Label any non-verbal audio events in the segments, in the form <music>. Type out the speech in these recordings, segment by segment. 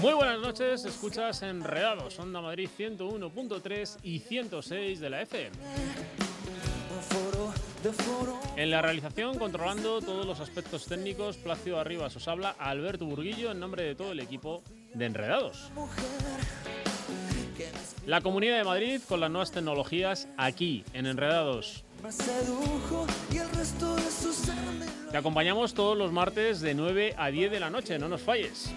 Muy buenas noches, escuchas Enredados, Onda Madrid 101.3 y 106 de la FM. En la realización, controlando todos los aspectos técnicos, Placio Arribas os habla Alberto Burguillo en nombre de todo el equipo de Enredados. La Comunidad de Madrid con las nuevas tecnologías aquí en Enredados. Te acompañamos todos los martes de 9 a 10 de la noche, no nos falles.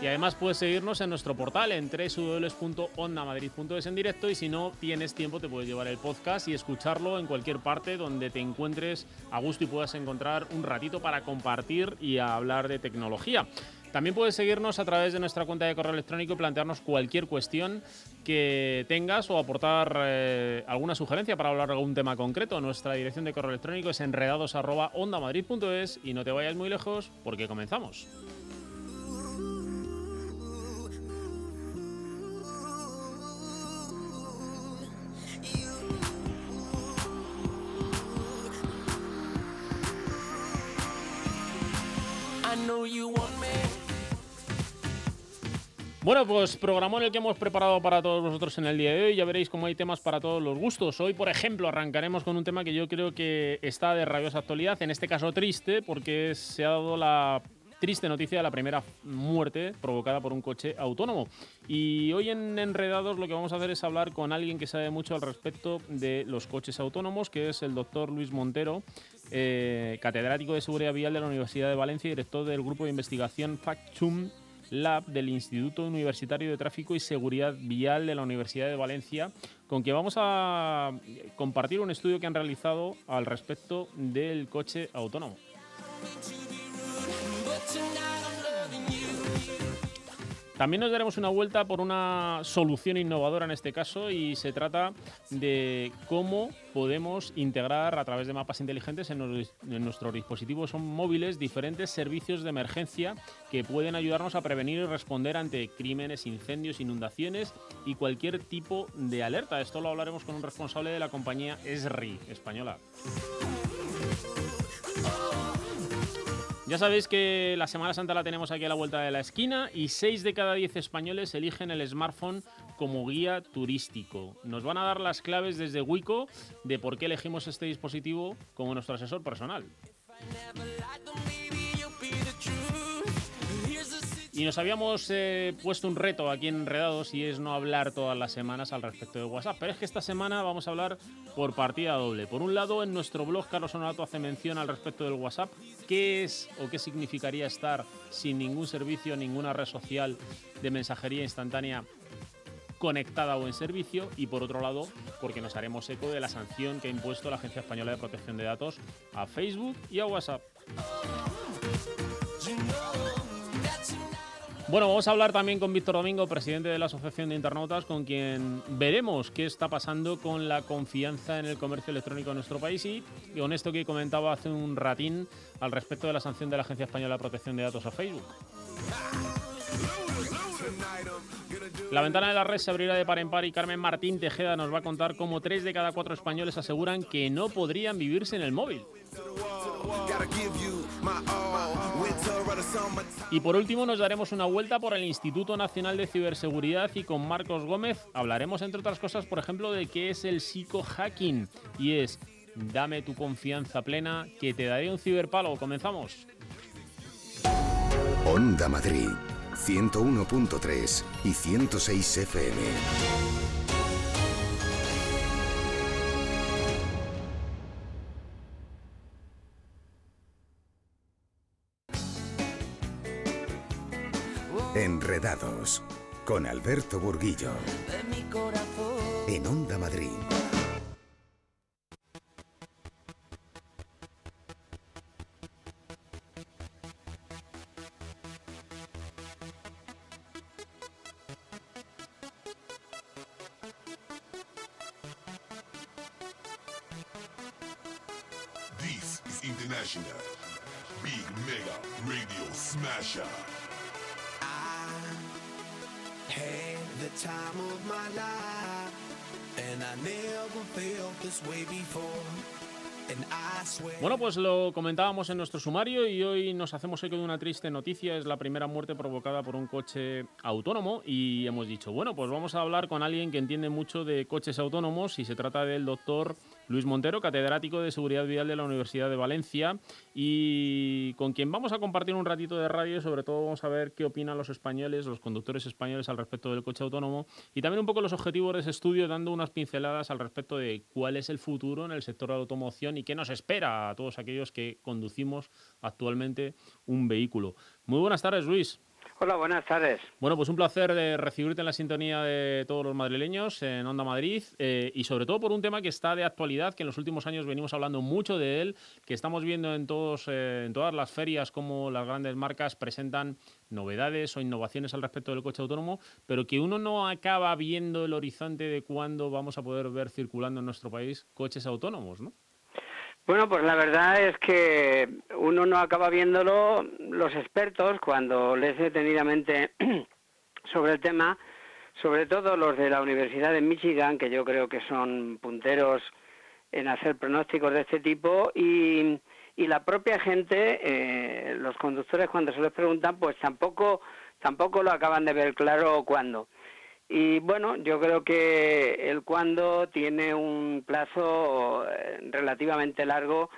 Y además puedes seguirnos en nuestro portal en www.ondamadrid.es en directo y si no tienes tiempo te puedes llevar el podcast y escucharlo en cualquier parte donde te encuentres a gusto y puedas encontrar un ratito para compartir y hablar de tecnología. También puedes seguirnos a través de nuestra cuenta de correo electrónico y plantearnos cualquier cuestión que tengas o aportar eh, alguna sugerencia para hablar de algún tema concreto. Nuestra dirección de correo electrónico es enredados.ondamadrid.es y no te vayas muy lejos porque comenzamos. Bueno, pues programa en el que hemos preparado para todos vosotros en el día de hoy. Ya veréis cómo hay temas para todos los gustos. Hoy, por ejemplo, arrancaremos con un tema que yo creo que está de rabiosa actualidad, en este caso triste, porque se ha dado la triste noticia de la primera muerte provocada por un coche autónomo. Y hoy en Enredados lo que vamos a hacer es hablar con alguien que sabe mucho al respecto de los coches autónomos, que es el doctor Luis Montero, eh, catedrático de Seguridad Vial de la Universidad de Valencia y director del grupo de investigación Factum Lab del Instituto Universitario de Tráfico y Seguridad Vial de la Universidad de Valencia, con que vamos a compartir un estudio que han realizado al respecto del coche autónomo. También nos daremos una vuelta por una solución innovadora en este caso y se trata de cómo podemos integrar a través de mapas inteligentes en, nuestros dispositivos móviles diferentes servicios de emergencia que pueden ayudarnos a prevenir y responder ante crímenes, incendios, inundaciones y cualquier tipo de alerta. Esto lo hablaremos con un responsable de la compañía ESRI española. Ya sabéis que la Semana Santa la tenemos aquí a la vuelta de la esquina y 6 de cada 10 españoles eligen el smartphone como guía turístico. Nos van a dar las claves desde Wico de por qué elegimos este dispositivo como nuestro asesor personal. Y nos habíamos eh, puesto un reto aquí en Enredados y es no hablar todas las semanas al respecto de WhatsApp. Pero es que esta semana vamos a hablar por partida doble. Por un lado, en nuestro blog Carlos Honorato hace mención al respecto del WhatsApp. ¿Qué es o qué significaría estar sin ningún servicio, ninguna red social de mensajería instantánea conectada o en servicio y por otro lado porque nos haremos eco de la sanción que ha impuesto la Agencia Española de Protección de Datos a Facebook y a WhatsApp. Bueno, vamos a hablar también con Víctor Domingo, presidente de la Asociación de Internautas, con quien veremos qué está pasando con la confianza en el comercio electrónico en nuestro país y con esto que comentaba hace un ratín al respecto de la sanción de la Agencia Española de Protección de Datos a Facebook. La ventana de la red se abrirá de par en par y Carmen Martín Tejeda nos va a contar cómo tres de cada cuatro españoles aseguran que no podrían vivirse en el móvil. Y por último nos daremos una vuelta por el Instituto Nacional de Ciberseguridad y con Marcos Gómez hablaremos entre otras cosas, por ejemplo, de qué es el psico-hacking y es dame tu confianza plena que te daré un ciberpalo. Comenzamos. Onda Madrid 101.3 y 106 FM. Enredados con Alberto Burguillo. En Onda Madrid. Bueno, pues lo comentábamos en nuestro sumario y hoy nos hacemos eco de una triste noticia. Es la primera muerte provocada por un coche autónomo y hemos dicho, bueno, pues vamos a hablar con alguien que entiende mucho de coches autónomos y se trata del doctor Luis Montero, catedrático de Seguridad Vial de la Universidad de Valencia y con quien vamos a compartir un ratito de radio. Sobre todo vamos a ver qué opinan los españoles, los conductores españoles al respecto del coche autónomo y también un poco los objetivos de ese estudio, dando unas pinceladas al respecto de cuál es el futuro en el sector de la automoción y qué nos espera a todos aquellos que conducimos actualmente un vehículo. Muy buenas tardes, Luis. Hola, buenas tardes. Bueno, pues un placer de recibirte en la sintonía de todos los madrileños en Onda Madrid eh, y sobre todo por un tema que está de actualidad, que en los últimos años venimos hablando mucho de él, que estamos viendo en, todos, eh, en todas las ferias como las grandes marcas presentan novedades o innovaciones al respecto del coche autónomo, pero que uno no acaba viendo el horizonte de cuándo vamos a poder ver circulando en nuestro país coches autónomos, ¿no? Bueno, pues la verdad es que uno no acaba viéndolo, los expertos, cuando lees detenidamente <clears throat> sobre el tema, sobre todo los de la Universidad de Michigan, que yo creo que son punteros en hacer pronósticos de este tipo, y, la propia gente, eh, los conductores, cuando se les preguntan, pues tampoco, tampoco lo acaban de ver claro cuándo. Y bueno, yo creo que el cuándo tiene un plazo eh, relativamente largo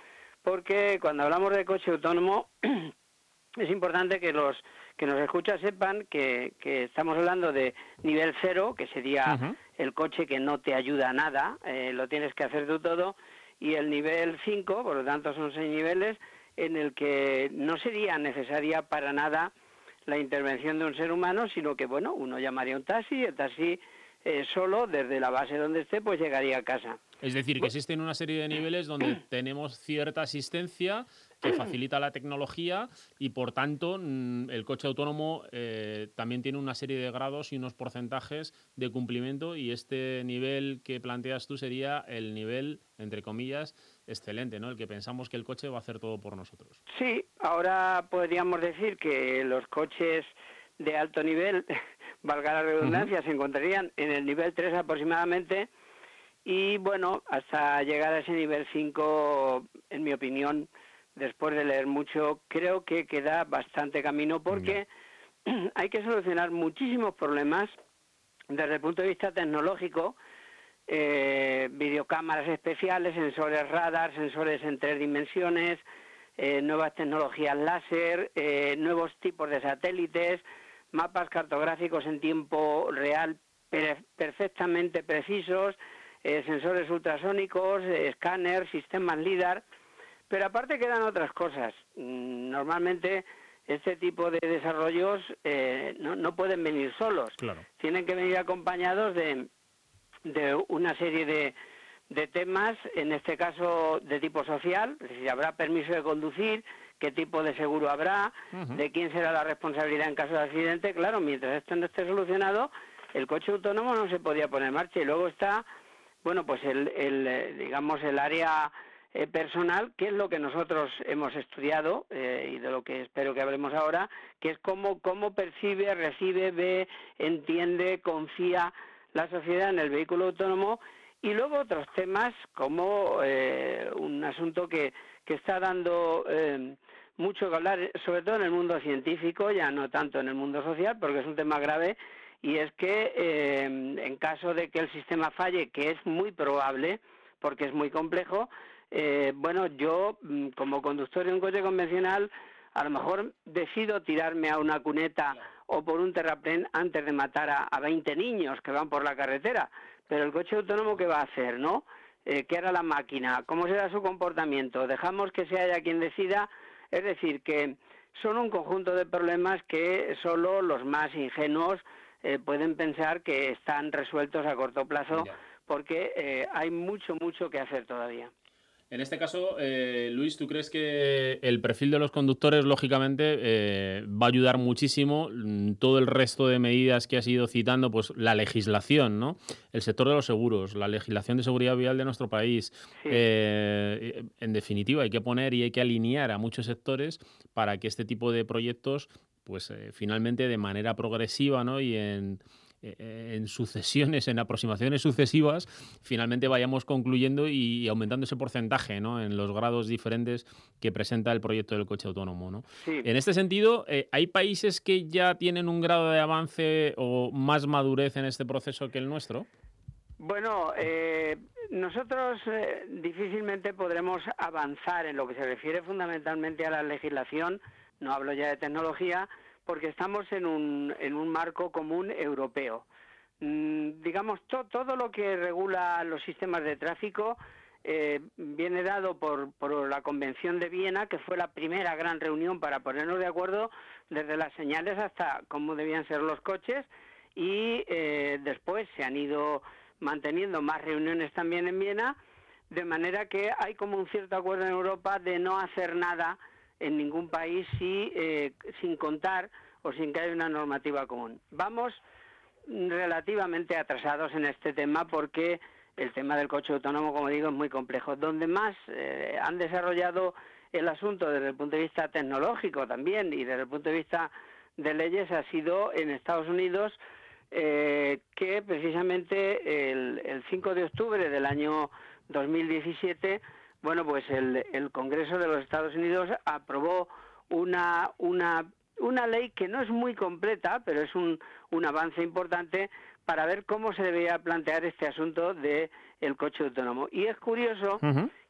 porque cuando hablamos de coche autónomo <clears throat> es importante que los que nos escuchan sepan que, que estamos hablando de nivel cero, que sería el coche que no te ayuda a nada, eh, lo tienes que hacer tú todo, y el nivel 5, por lo tanto son seis niveles, en el que no sería necesaria para nada la intervención de un ser humano, sino que, bueno, uno llamaría un taxi, el taxi eh, solo, desde la base donde esté, pues llegaría a casa. Es decir, que existen una serie de niveles donde <clears throat> tenemos cierta asistencia que facilita la tecnología y por tanto mm, el coche autónomo eh, también tiene una serie de grados y unos porcentajes de cumplimiento y este nivel que planteas tú sería el nivel, entre comillas, excelente, ¿no? El que pensamos que el coche va a hacer todo por nosotros. Sí, ahora podríamos decir que los coches de alto nivel, <laughs> valga la redundancia, se encontrarían en el nivel 3 aproximadamente y bueno, hasta llegar a ese nivel 5, en mi opinión, después de leer mucho, creo que queda bastante camino porque <clears throat> hay que solucionar muchísimos problemas desde el punto de vista tecnológico, eh, videocámaras especiales, sensores radar, sensores en tres dimensiones, eh, nuevas tecnologías láser, eh, nuevos tipos de satélites, mapas cartográficos en tiempo real perfectamente precisos, sensores ultrasónicos, escáneres, sistemas LIDAR. Pero aparte quedan otras cosas. Mm, normalmente este tipo de desarrollos eh, no, pueden venir solos. Tienen que venir acompañados de, de una serie de, de temas, en este caso de tipo social, decir, habrá permiso de conducir, qué tipo de seguro habrá, de quién será la responsabilidad en caso de accidente. Claro, mientras esto no esté solucionado, el coche autónomo no se podía poner en marcha. Y luego está, bueno, pues el, el eh, digamos, el área eh, personal, que es lo que nosotros hemos estudiado eh, y de lo que espero que hablemos ahora, que es cómo, cómo percibe, recibe, ve, entiende, confía la sociedad en el vehículo autónomo y luego otros temas como eh, un asunto que, que está dando mucho que hablar, sobre todo en el mundo científico, ya no tanto en el mundo social, porque es un tema grave, y es que en caso de que el sistema falle, que es muy probable, porque es muy complejo, eh, bueno, yo mm, como conductor de un coche convencional, a lo mejor decido tirarme a una cuneta o por un terraplén antes de matar a, a 20 niños que van por la carretera. Pero el coche autónomo, ¿qué va a hacer, no? Eh, ¿Qué hará la máquina? ¿Cómo será su comportamiento? ¿Dejamos que sea ella quien decida? Es decir, que son un conjunto de problemas que solo los más ingenuos eh, pueden pensar que están resueltos a corto plazo porque hay mucho, mucho que hacer todavía. En este caso, eh, Luis, ¿tú crees que el perfil de los conductores, lógicamente, eh, va a ayudar muchísimo mm, todo el resto de medidas que has ido citando? Pues la legislación, ¿no? El sector de los seguros, la legislación de seguridad vial de nuestro país. Eh, en definitiva, hay que poner y hay que alinear a muchos sectores para que este tipo de proyectos, pues finalmente de manera progresiva, ¿no? Y en en sucesiones, en aproximaciones sucesivas, finalmente vayamos concluyendo y aumentando ese porcentaje ¿no? en los grados diferentes que presenta el proyecto del coche autónomo. ¿no? En este sentido, eh, ¿hay países que ya tienen un grado de avance o más madurez en este proceso que el nuestro? Bueno, eh, nosotros difícilmente podremos avanzar en lo que se refiere fundamentalmente a la legislación, no hablo ya de tecnología, porque estamos en un, en un marco común europeo. Mm, digamos, todo lo que regula los sistemas de tráfico eh, viene dado por, por la Convención de Viena, que fue la primera gran reunión para ponernos de acuerdo desde las señales hasta cómo debían ser los coches y eh, después se han ido manteniendo más reuniones también en Viena, de manera que hay como un cierto acuerdo en Europa de no hacer nada en ningún país si, eh, sin contar o sin que haya una normativa común. Vamos relativamente atrasados en este tema porque el tema del coche autónomo, como digo, es muy complejo. Donde más eh, han desarrollado el asunto desde el punto de vista tecnológico también y desde el punto de vista de leyes ha sido en Estados Unidos, eh, que precisamente el, el 5 de octubre del año 2017 bueno, pues el, el Congreso de los Estados Unidos aprobó una, una, una ley que no es muy completa, pero es un, un avance importante para ver cómo se debía plantear este asunto del el coche autónomo. Y es curioso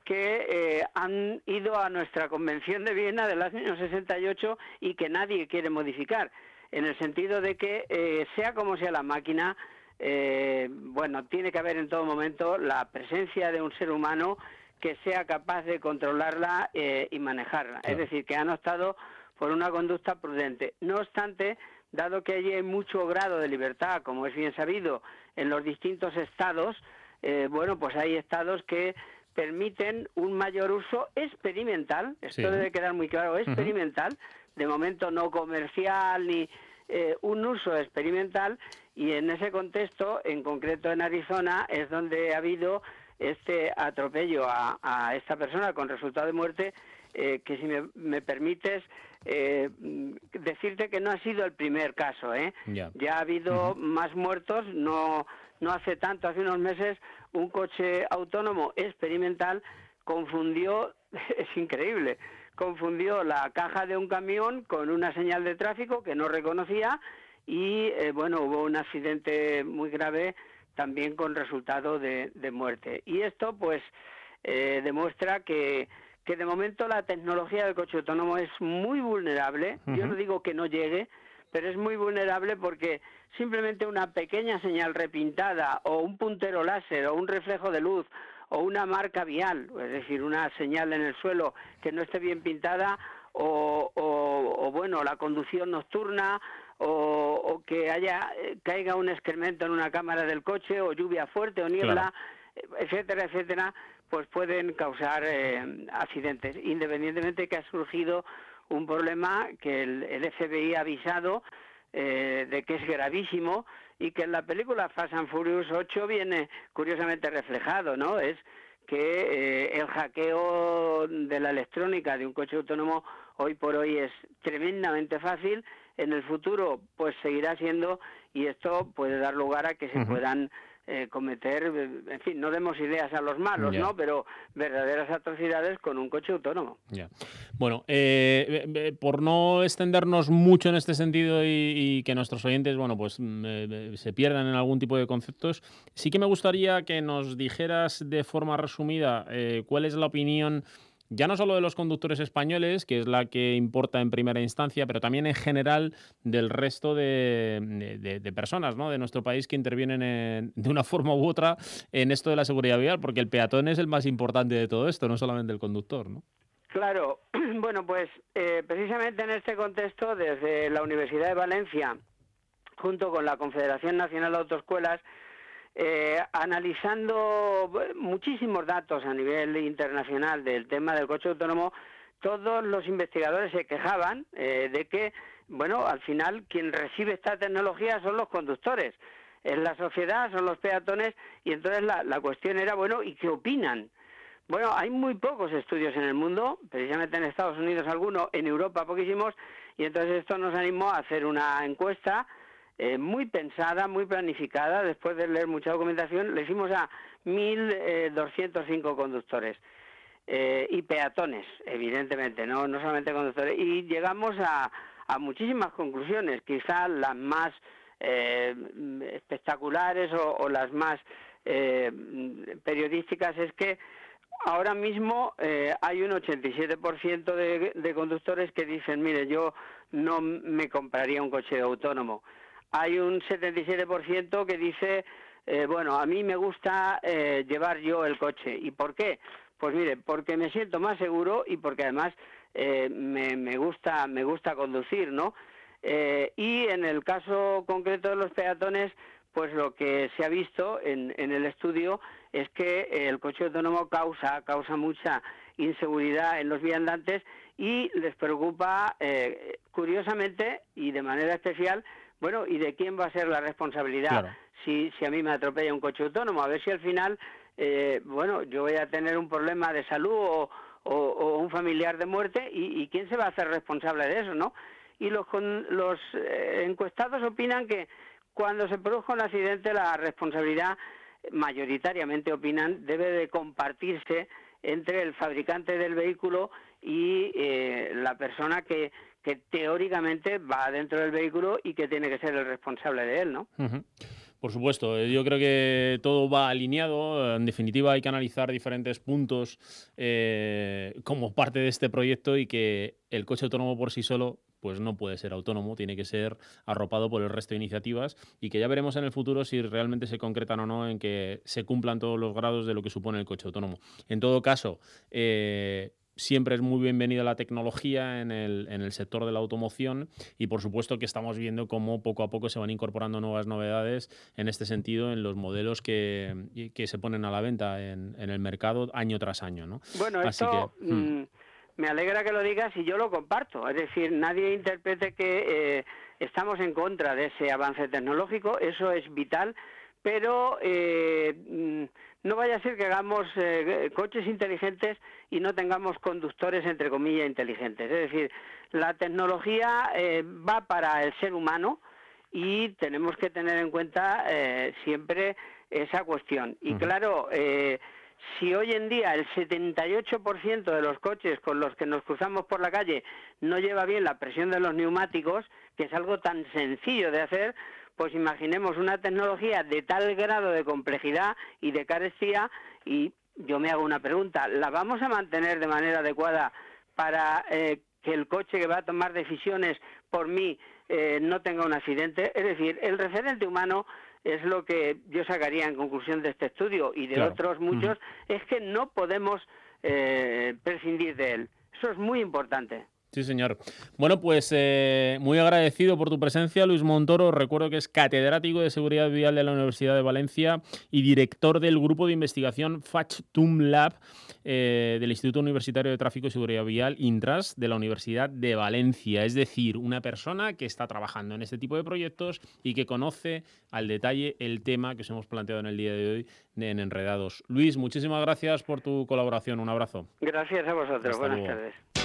que eh, han ido a nuestra Convención de Viena del año 68 y que nadie quiere modificar, en el sentido de que eh, sea como sea la máquina, eh, bueno, tiene que haber en todo momento la presencia de un ser humano que sea capaz de controlarla eh, y manejarla. Es decir, que han optado por una conducta prudente. No obstante, dado que allí hay mucho grado de libertad, como es bien sabido, en los distintos estados, eh, bueno, pues hay estados que permiten un mayor uso experimental, esto debe quedar muy claro, experimental, de momento no comercial ni eh, un uso experimental. Y en ese contexto, en concreto en Arizona, es donde ha habido este atropello a, esta persona con resultado de muerte, eh, que si me, permites eh, decirte que no ha sido el primer caso, ¿eh? Ya, ha habido más muertos, no, no hace tanto, hace unos meses, un coche autónomo experimental confundió, <laughs> es increíble, confundió la caja de un camión con una señal de tráfico que no reconocía y, eh, bueno, hubo un accidente muy grave también con resultado de, muerte. Y esto, pues, eh, demuestra que, que de momento la tecnología del coche autónomo es muy vulnerable. Yo no digo que no llegue, pero es muy vulnerable porque simplemente una pequeña señal repintada o un puntero láser o un reflejo de luz o una marca vial, es decir, una señal en el suelo que no esté bien pintada o, o bueno, la conducción nocturna o, que haya eh, caiga un excremento en una cámara del coche o lluvia fuerte o niebla, etcétera, etcétera, pues pueden causar eh, accidentes, independientemente que ha surgido un problema que el, FBI ha avisado eh, de que es gravísimo y que en la película Fast and Furious 8 viene curiosamente reflejado, ¿no? Es que el hackeo de la electrónica de un coche autónomo hoy por hoy es tremendamente fácil en el futuro pues seguirá siendo y esto puede dar lugar a que se puedan eh, cometer, en fin, no demos ideas a los malos, ¿no? Pero verdaderas atrocidades con un coche autónomo. Bueno, eh, por no extendernos mucho en este sentido y, que nuestros oyentes, bueno, pues mm, se pierdan en algún tipo de conceptos, sí que me gustaría que nos dijeras de forma resumida eh, cuál es la opinión ya no solo de los conductores españoles, que es la que importa en primera instancia, pero también en general del resto de, personas ¿no? de nuestro país que intervienen de una forma u otra en esto de la seguridad vial, porque el peatón es el más importante de todo esto, no solamente el conductor. ¿no? Claro, <clears throat> bueno, pues eh, precisamente en este contexto, desde la Universidad de Valencia, junto con la Confederación Nacional de Autoescuelas, eh, analizando muchísimos datos a nivel internacional del tema del coche autónomo, todos los investigadores se quejaban eh, de que, bueno, al final quien recibe esta tecnología son los conductores, es la sociedad, son los peatones, y entonces la, la cuestión era, bueno, ¿y qué opinan? Bueno, hay muy pocos estudios en el mundo, precisamente en Estados Unidos algunos, en Europa poquísimos, y entonces esto nos animó a hacer una encuesta eh, muy pensada, muy planificada, después de leer mucha documentación, le hicimos a 1.205 eh, conductores. Eh, y peatones, evidentemente, no, no solamente conductores. Y llegamos a, muchísimas conclusiones, quizás las más espectaculares o, las más periodísticas es que ahora mismo hay un 87% de, de conductores que dicen, mire, yo no me compraría un coche autónomo hay un 77% que dice, eh, bueno, a mí me gusta eh, llevar yo el coche. ¿Y por qué? Pues mire, porque me siento más seguro y porque además eh, me, me, gusta me gusta conducir, ¿no? y en el caso concreto de los peatones, pues lo que se ha visto en, en el estudio es que el coche autónomo causa causa mucha inseguridad en los viandantes y les preocupa, curiosamente y de manera especial, bueno, ¿y de quién va a ser la responsabilidad si, si a mí me atropella un coche autónomo? A ver si al final, eh, bueno, yo voy a tener un problema de salud o, o, un familiar de muerte y, quién se va a hacer responsable de eso, ¿no? Y los, los eh, encuestados opinan que cuando se produzca un accidente la responsabilidad mayoritariamente opinan debe de compartirse entre el fabricante del vehículo y eh, la persona que, que teóricamente va dentro del vehículo y que tiene que ser el responsable de él, ¿no? Por supuesto, eh, yo creo que todo va alineado. En definitiva, hay que analizar diferentes puntos eh, como parte de este proyecto y que el coche autónomo por sí solo pues no puede ser autónomo, tiene que ser arropado por el resto de iniciativas y que ya veremos en el futuro si realmente se concretan o no en que se cumplan todos los grados de lo que supone el coche autónomo. En todo caso, eh, siempre es muy bienvenida la tecnología en el, en el, sector de la automoción y por supuesto que estamos viendo cómo poco a poco se van incorporando nuevas novedades en este sentido en los modelos que, que se ponen a la venta en, en, el mercado año tras año. ¿no? Bueno, esto hmm. mm, me alegra que lo digas y yo lo comparto. Es decir, nadie interprete que eh, estamos en contra de ese avance tecnológico, eso es vital, pero... Eh, mm, no vaya a ser que hagamos eh, coches inteligentes y no tengamos conductores, entre comillas, inteligentes. Es decir, la tecnología eh, va para el ser humano y tenemos que tener en cuenta eh, siempre esa cuestión. Y claro, si hoy en día el 78% de los coches con los que nos cruzamos por la calle no lleva bien la presión de los neumáticos, que es algo tan sencillo de hacer, pues imaginemos una tecnología de tal grado de complejidad y de carestía y yo me hago una pregunta, ¿la vamos a mantener de manera adecuada para eh, que el coche que va a tomar decisiones por mí eh, no tenga un accidente? Es decir, el referente humano es lo que yo sacaría en conclusión de este estudio y de otros muchos, es que no podemos eh, prescindir de él. Eso es muy importante. Sí, señor. Bueno, pues eh, muy agradecido por tu presencia, Luis Montoro. Recuerdo que es catedrático de Seguridad Vial de la Universidad de Valencia y director del grupo de investigación FACTUM Lab eh, del Instituto Universitario de Tráfico y Seguridad Vial, INTRAS, de la Universidad de Valencia. Es decir, una persona que está trabajando en este tipo de proyectos y que conoce al detalle el tema que os hemos planteado en el día de hoy en Enredados. Luis, muchísimas gracias por tu colaboración. Un abrazo. Gracias a vosotros. Buenas tardes.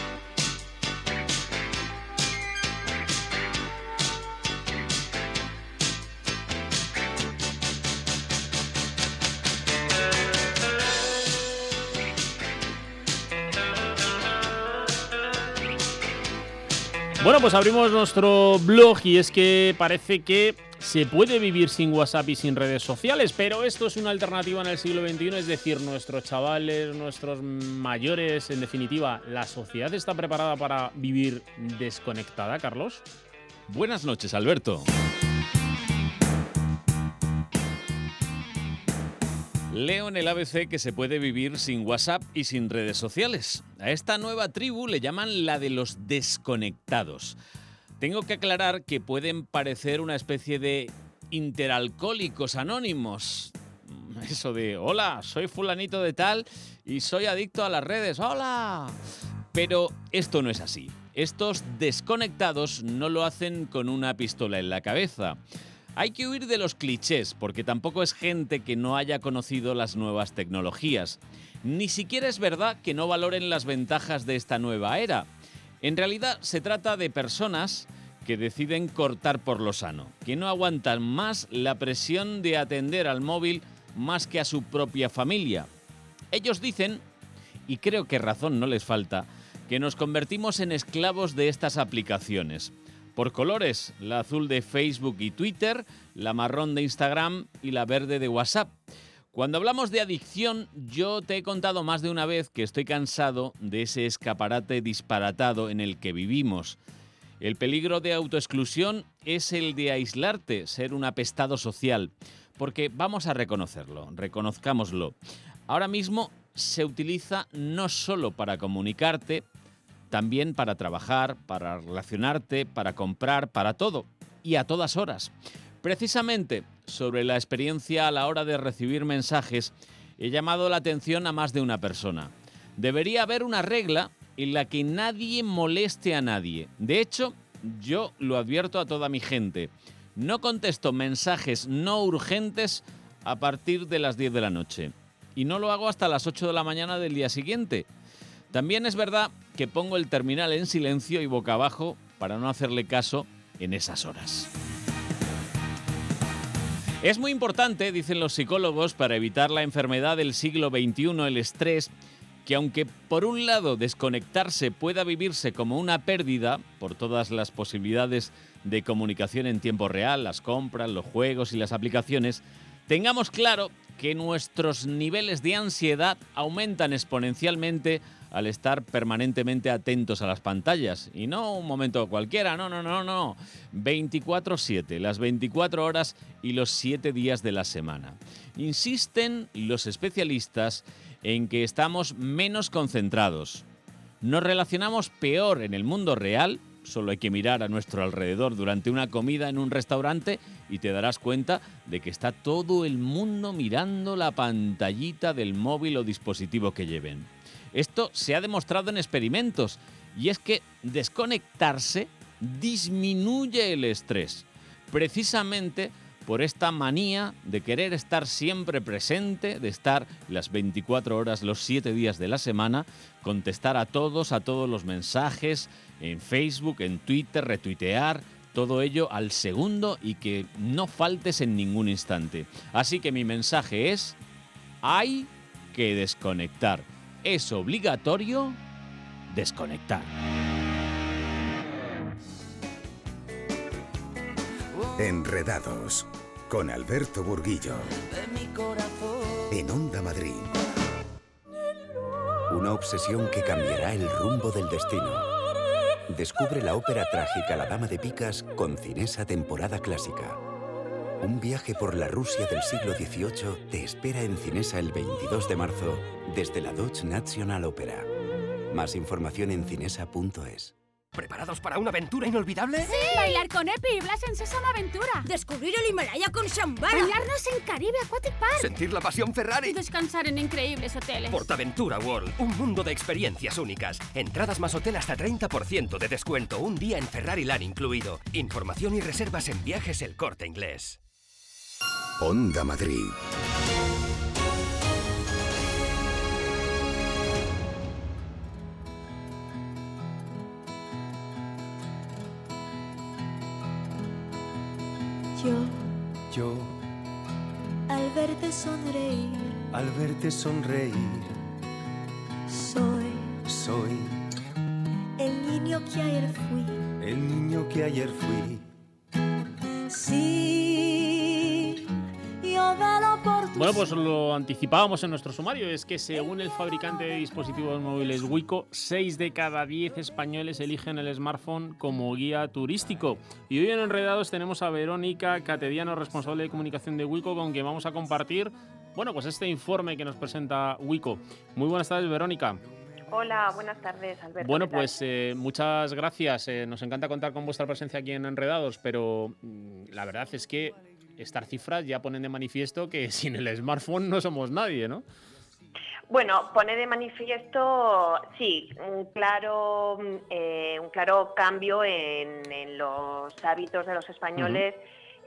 Bueno, pues abrimos nuestro blog y es que parece que se puede vivir sin WhatsApp y sin redes sociales, pero esto es una alternativa en el siglo XXI, es decir, nuestros chavales, nuestros mayores, en definitiva, ¿la sociedad está preparada para vivir desconectada, Carlos? Buenas noches, Alberto. Leo en el ABC que se puede vivir sin WhatsApp y sin redes sociales. A esta nueva tribu le llaman la de los desconectados. Tengo que aclarar que pueden parecer una especie de interalcohólicos anónimos. <laughs> Eso de, hola, soy fulanito de tal y soy adicto a las redes. Hola. Pero esto no es así. Estos desconectados no lo hacen con una pistola en la cabeza. Hay que huir de los clichés, porque tampoco es gente que no haya conocido las nuevas tecnologías. Ni siquiera es verdad que no valoren las ventajas de esta nueva era. En realidad se trata de personas que deciden cortar por lo sano, que no aguantan más la presión de atender al móvil más que a su propia familia. Ellos dicen, y creo que razón no les falta, que nos convertimos en esclavos de estas aplicaciones. Por colores, la azul de Facebook y Twitter, la marrón de Instagram y la verde de WhatsApp. Cuando hablamos de adicción, yo te he contado más de una vez que estoy cansado de ese escaparate disparatado en el que vivimos. El peligro de autoexclusión es el de aislarte, ser un apestado social, porque vamos a reconocerlo, reconozcámoslo. Ahora mismo se utiliza no solo para comunicarte, también para trabajar, para relacionarte, para comprar, para todo y a todas horas. Precisamente sobre la experiencia a la hora de recibir mensajes, he llamado la atención a más de una persona. Debería haber una regla en la que nadie moleste a nadie. De hecho, yo lo advierto a toda mi gente. No contesto mensajes no urgentes a partir de las 10 de la noche. Y no lo hago hasta las 8 de la mañana del día siguiente. También es verdad que pongo el terminal en silencio y boca abajo para no hacerle caso en esas horas. Es muy importante, dicen los psicólogos, para evitar la enfermedad del siglo XXI, el estrés, que aunque por un lado desconectarse pueda vivirse como una pérdida por todas las posibilidades de comunicación en tiempo real, las compras, los juegos y las aplicaciones, tengamos claro que nuestros niveles de ansiedad aumentan exponencialmente al estar permanentemente atentos a las pantallas. Y no un momento cualquiera, no, no, no, no. 24/7, las 24 horas y los 7 días de la semana. Insisten los especialistas en que estamos menos concentrados. Nos relacionamos peor en el mundo real, solo hay que mirar a nuestro alrededor durante una comida en un restaurante y te darás cuenta de que está todo el mundo mirando la pantallita del móvil o dispositivo que lleven. Esto se ha demostrado en experimentos y es que desconectarse disminuye el estrés, precisamente por esta manía de querer estar siempre presente, de estar las 24 horas, los 7 días de la semana, contestar a todos, a todos los mensajes, en Facebook, en Twitter, retuitear, todo ello al segundo y que no faltes en ningún instante. Así que mi mensaje es, hay que desconectar es obligatorio desconectar. Enredados con Alberto Burguillo. En Onda Madrid. Una obsesión que cambiará el rumbo del destino. Descubre la ópera trágica La Dama de Picas con Cinesa temporada clásica. Un viaje por la Rusia del siglo XVIII te espera en Cinesa el 22 de marzo desde la Deutsche National Opera. Más información en cinesa.es. ¿Preparados para una aventura inolvidable? ¡Sí! Bailar con Epi y Blas en Sésamo Aventura. Descubrir el Himalaya con Shambhala. Bañarnos en Caribe Aquatic Park. Sentir la pasión Ferrari. Y descansar en increíbles hoteles. Portaventura World, un mundo de experiencias únicas. Entradas más hotel hasta 30% de descuento. Un día en Ferrari Land incluido. Información y reservas en viajes El Corte Inglés. Onda Madrid. Yo, Yo, al verte sonreír, al verte sonreír, soy. Soy. El niño que ayer fui. el niño que ayer fui. Sí, Bueno, pues lo anticipábamos en nuestro sumario, es que según el fabricante de dispositivos móviles Wico, 6 de cada 10 españoles eligen el smartphone como guía turístico. Y hoy en Enredados tenemos a Verónica Catediano, responsable de comunicación de Wico, con quien vamos a compartir, bueno, pues este informe que nos presenta Wico. Muy buenas tardes, Verónica. Hola, buenas tardes, Alberto. Bueno, pues eh, muchas gracias. eh, nos encanta contar con vuestra presencia aquí en Enredados, pero mm, la verdad es que estas cifras ya ponen de manifiesto que <laughs> sin el smartphone no somos nadie, ¿no? Bueno, pone de manifiesto, sí, un claro, eh, un claro cambio en, los hábitos de los españoles,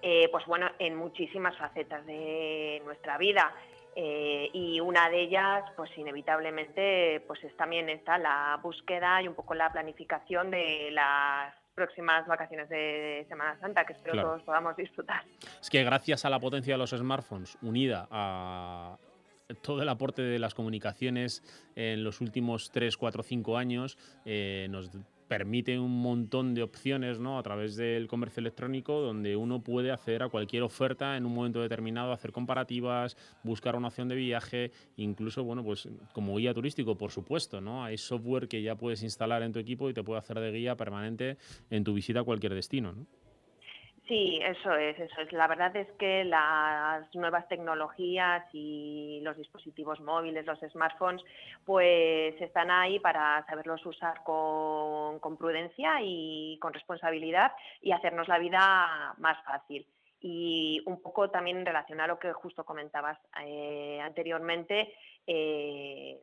eh, pues bueno, en muchísimas facetas de nuestra vida. Eh, y una de ellas, pues inevitablemente, pues es también está la búsqueda y un poco la planificación de las próximas vacaciones de Semana Santa, que espero todos podamos disfrutar. Es que gracias a la potencia de los smartphones, unida a todo el aporte de las comunicaciones en los últimos 3, 4, 5 años, eh, nos permite un montón de opciones ¿no? a través del comercio electrónico donde uno puede hacer a cualquier oferta en un momento determinado, hacer comparativas, buscar una opción de viaje, incluso, bueno, pues como guía turístico, por supuesto, ¿no? Hay software que ya puedes instalar en tu equipo y te puede hacer de guía permanente en tu visita a cualquier destino, ¿no? Sí, eso es, eso es. La verdad es que las nuevas tecnologías y los dispositivos móviles, los smartphones, pues están ahí para saberlos usar con, prudencia y con responsabilidad y hacernos la vida más fácil. Y un poco también en relación a lo que justo comentabas eh, anteriormente, eh,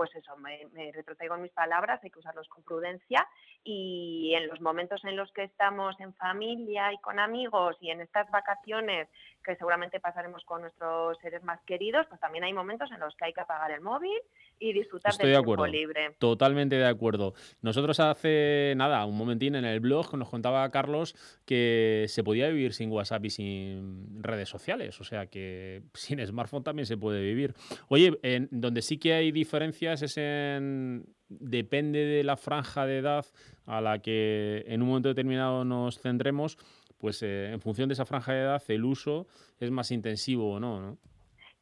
pues eso, me, me en mis palabras, hay que usarlos con prudencia y en los momentos en los que estamos en familia y con amigos y en estas vacaciones que seguramente pasaremos con nuestros seres más queridos, pues también hay momentos en los que hay que apagar el móvil y disfrutar Estoy del de tiempo libre. Totalmente de acuerdo. Nosotros hace nada, un momentín en el blog nos contaba Carlos que se podía vivir sin WhatsApp y sin redes sociales, o sea que <laughs> sin smartphone también se puede vivir. Oye, en donde sí que hay diferencias es en depende de la franja de edad a la que en un momento determinado nos centremos, pues eh, en función de esa franja de edad el uso es más intensivo o no, ¿no?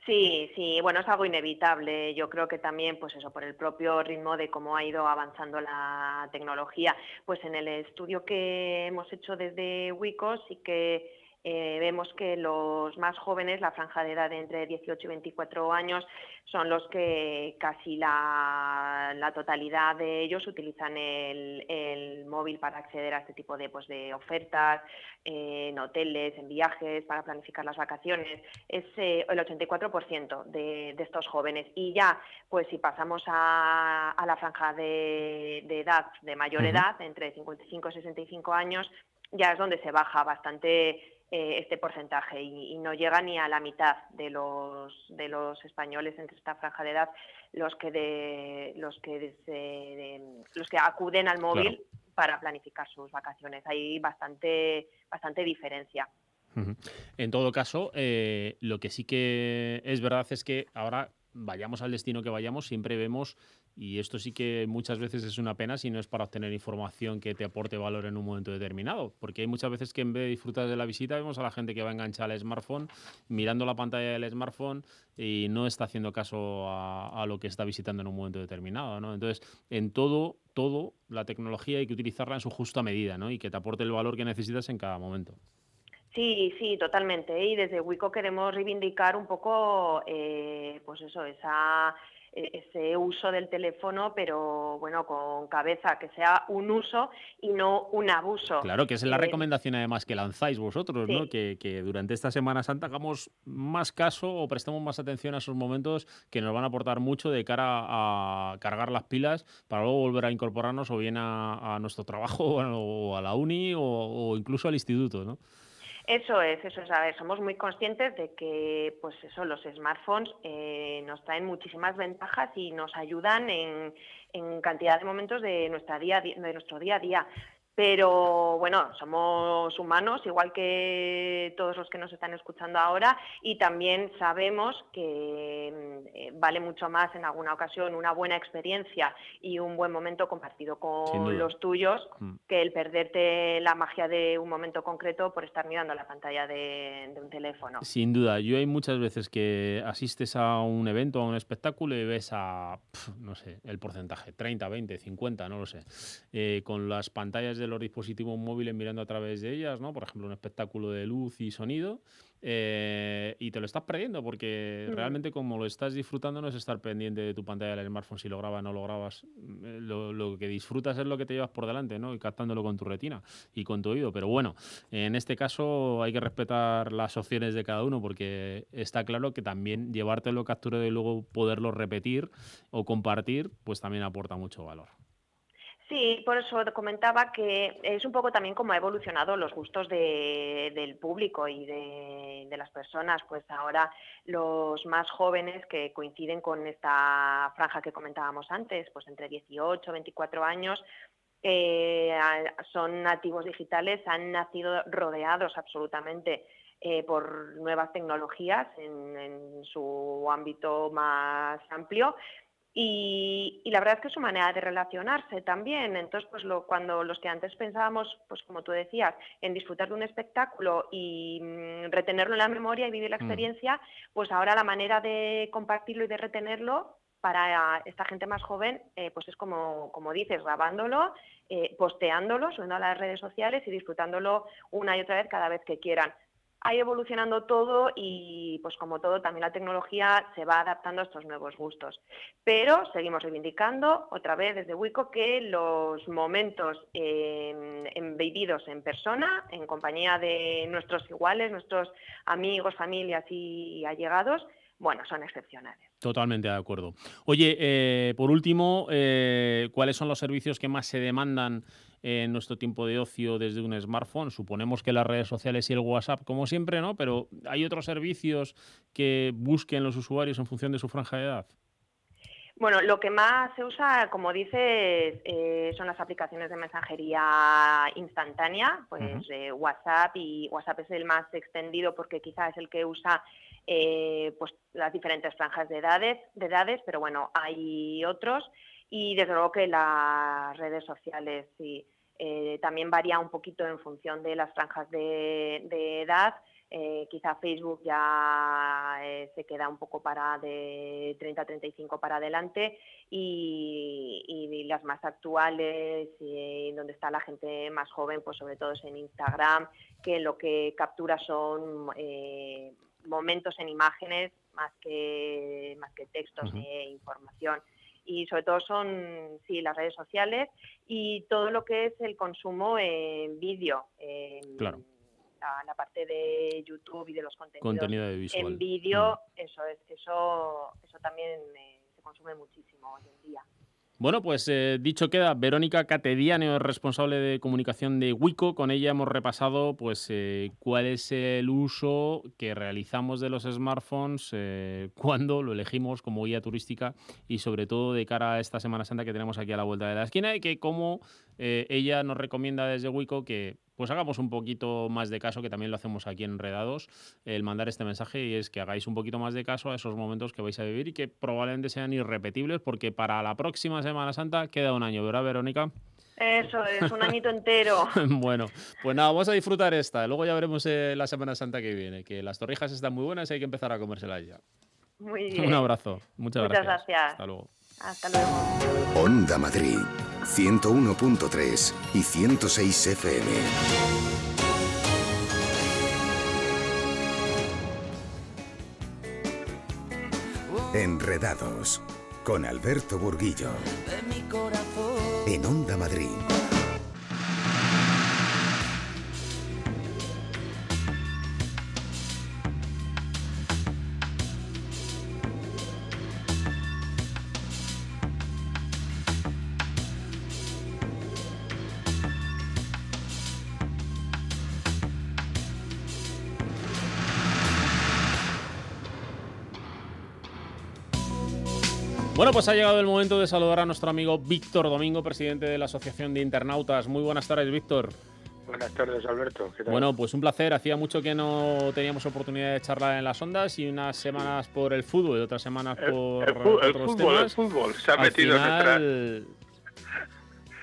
Sí, sí, bueno, es algo inevitable. Yo creo que también, pues eso, por el propio ritmo de cómo ha ido avanzando la tecnología. Pues en el estudio que hemos hecho desde Wicos sí que eh, vemos que los más jóvenes, la franja de edad de entre 18 y 24 años, son los que casi la, totalidad de ellos utilizan el, móvil para acceder a este tipo de, pues, de ofertas, eh, en hoteles, en viajes, para planificar las vacaciones. Es eh, el 84% de, de, estos jóvenes. Y ya, pues si pasamos a, la franja de, edad, de mayor edad, entre 55 y 65 años, ya es donde se baja bastante eh, este porcentaje y, no llega ni a la mitad de los de los españoles entre esta franja de edad los que de, los que los que acuden al móvil para planificar sus vacaciones. Hay bastante bastante diferencia. En todo caso, eh, lo que sí que es verdad es que ahora vayamos al destino que vayamos, siempre vemos y esto sí que muchas veces es una pena si no es para obtener información que te aporte valor en un momento determinado. Porque hay muchas veces que en vez de disfrutar de la visita, vemos a la gente que va a enganchar al smartphone, mirando la pantalla del smartphone y no está haciendo caso a, lo que está visitando en un momento determinado. Entonces, en todo, todo, la tecnología hay que utilizarla en su justa medida ¿no? y que te aporte el valor que necesitas en cada momento. Sí, sí, totalmente. Y desde Wico queremos reivindicar un poco, eh, pues eso, esa e-, ese uso del teléfono, pero bueno, con cabeza, que sea un uso y no un abuso. Claro, que es la eh, recomendación además que lanzáis vosotros, ¿no? Que, durante esta Semana Santa hagamos más caso o prestemos más atención a esos momentos que nos van a aportar mucho de cara a cargar las pilas para luego volver a incorporarnos o bien a, nuestro trabajo <laughs> o a la uni o, o incluso al instituto, ¿no? Eso es, eso es. A ver, somos muy conscientes de que, pues eso, los smartphones eh, nos traen muchísimas ventajas y nos ayudan en, en cantidad de momentos de nuestra día, de nuestro día a día. Pero bueno, somos humanos, igual que todos los que nos están escuchando ahora, y también sabemos que mm, eh, vale mucho más en alguna ocasión una buena experiencia y un buen momento compartido con los tuyos mm. que el perderte la magia de un momento concreto por estar mirando la pantalla de, un teléfono. Sin duda, yo hay muchas veces que asistes a un evento, a un espectáculo y ves a, no sé, el porcentaje, 30, 20, 50, no lo sé, eh, con las pantallas de los dispositivos móviles mirando a través de ellas, ¿no? Por ejemplo, un espectáculo de luz y sonido. Eh, y te lo estás perdiendo porque Mm. realmente como lo estás disfrutando no es estar pendiente de tu pantalla del smartphone si lo grabas o no lo grabas. Eh, Lo, lo que disfrutas es lo que te llevas por delante, ¿no? Y captándolo con tu retina y con tu oído. Pero bueno, en este caso hay que respetar las opciones de cada uno porque está claro que también llevártelo capturado y luego poderlo repetir o compartir, pues también aporta mucho valor. Sí, por eso comentaba que es un poco también como ha evolucionado los gustos de- del público y de, las personas. Pues ahora los más jóvenes que coinciden con esta franja que comentábamos antes, pues entre 18 24 años, eh, son nativos digitales, han nacido rodeados absolutamente eh, por nuevas tecnologías en su ámbito más amplio y, y la verdad es que es su manera de relacionarse también. Entonces, pues lo, cuando los que antes pensábamos, pues como tú decías, en disfrutar de un espectáculo y mm, retenerlo en la memoria y vivir la Mm. experiencia, pues ahora la manera de compartirlo y de retenerlo para esta gente más joven, eh, pues es como, como dices, grabándolo, eh, posteándolo, subiendo a las redes sociales y disfrutándolo una y otra vez cada vez que quieran ha ido evolucionando todo y pues como todo también la tecnología se va adaptando a estos nuevos gustos. Pero seguimos reivindicando otra vez desde Wico que los momentos eh, en- vividos en persona, en compañía de nuestros iguales, nuestros amigos, familias y allegados, bueno, son excepcionales. Totalmente de acuerdo. Oye, eh, por último, eh, ¿cuáles son los servicios que más se demandan en nuestro tiempo de ocio desde un smartphone? Suponemos que las redes sociales y el WhatsApp, como siempre, ¿no? Pero ¿hay otros servicios que busquen los usuarios en función de su franja de edad? Bueno, lo que más se usa, como dices, eh, son las aplicaciones de mensajería instantánea, pues eh, WhatsApp y WhatsApp es el más extendido porque quizá es el que usa eh, pues las diferentes franjas de edades, de edades, pero bueno, hay otros y desde luego que las redes sociales sí, eh, también varía un poquito en función de las franjas de, de edad. Eh, quizá Facebook ya eh, se queda un poco para de 30 a 35 para adelante y, y las más actuales y donde está la gente más joven, pues sobre todo es en Instagram, que lo que captura son eh, momentos en imágenes más que, más que textos e información y sobre todo son sí las redes sociales y todo lo que es el consumo en vídeo en Claro. la, la parte de YouTube y de los contenidos Contenido en vídeo eso es eso eso también eh, se consume muchísimo hoy en día Bueno, pues eh, dicho queda, Verónica Catediano es responsable de comunicación de Wico. Con ella hemos repasado pues eh, cuál es el uso que realizamos de los smartphones, eh, <laughs> cuándo lo elegimos como guía turística y sobre todo de cara a esta Semana Santa que tenemos aquí a la vuelta de la esquina y que como eh, ella nos recomienda desde Wico que pues hagamos un poquito más de caso, que también lo hacemos aquí en Enredados, el mandar este mensaje y es que hagáis un poquito más de caso a esos momentos que vais a vivir y que probablemente sean irrepetibles porque para la próxima Semana Santa queda un año, ¿verdad, Verónica? eso es un añito entero <laughs> bueno, pues nada, vamos a disfrutar esta. Luego ya veremos eh, la Semana Santa que viene, que las torrijas están muy buenas y hay que empezar a comérselas ya. muy bien Un abrazo. Muchas, Muchas gracias. gracias. Hasta luego. hasta luego Onda Madrid, 101.3 y 106 FM. Enredados, con Alberto Burguillo, en Onda Madrid. Bueno, pues ha llegado el momento de saludar a nuestro amigo Víctor Domingo, presidente de la Asociación de Internautas. Muy buenas tardes, Víctor. Buenas tardes, Alberto. ¿Qué tal? Bueno, pues un placer. Hacía mucho que no teníamos oportunidad de charlar en las ondas y unas semanas por el fútbol y otras semanas El- por el fu- el otros fútbol, temas. el fútbol se ha Al metido en final,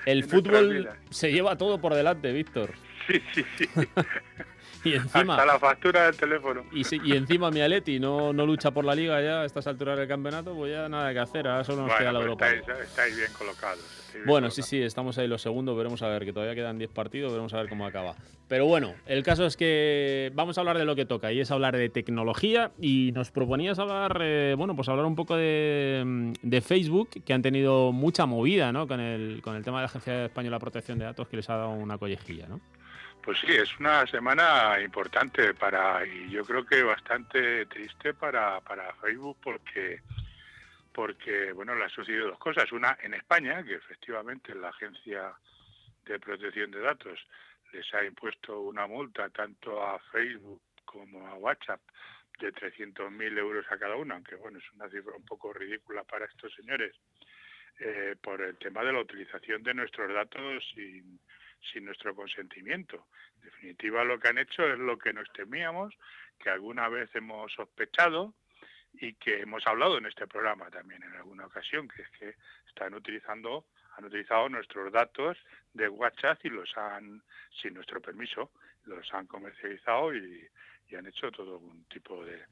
El <laughs> fútbol se lleva todo por delante, Víctor. Sí, sí, sí. <laughs> y encima, Hasta la factura del teléfono. Y, si- y encima mi Aleti no, no lucha por la liga ya a estas alturas del campeonato, pues ya nada que hacer. Ahora solo nos Bueno, queda la Europa. estáis, estáis bien colocados. estáis bien Bueno, sí, sí, estamos ahí los segundos, veremos a ver, que todavía quedan 10 partidos, veremos a ver cómo acaba. Pero bueno, el caso es que vamos a hablar de lo que toca y es hablar de tecnología y nos proponías hablar, eh, bueno, pues hablar un poco de, de Facebook, que han tenido mucha movida, ¿no? Con el, con el tema de la Agencia Española de Protección de Datos que les ha dado una collejilla, ¿no? Pues sí, es una semana importante para y yo creo que bastante triste para, para Facebook porque porque bueno le han sucedido dos cosas. Una en España, que efectivamente la Agencia de Protección de Datos les ha impuesto una multa tanto a Facebook como a WhatsApp de 300.000 euros a cada uno, aunque bueno, es una cifra un poco ridícula para estos señores, eh, por el tema de la utilización de nuestros datos sin, sin nuestro consentimiento. En definitiva, lo que han hecho es lo que nos temíamos, que alguna vez hemos sospechado y que hemos hablado en este programa también en alguna ocasión, que es que están utilizando, han utilizado nuestros datos de WhatsApp y los han, sin nuestro permiso, los han comercializado y, han hecho todo un tipo de,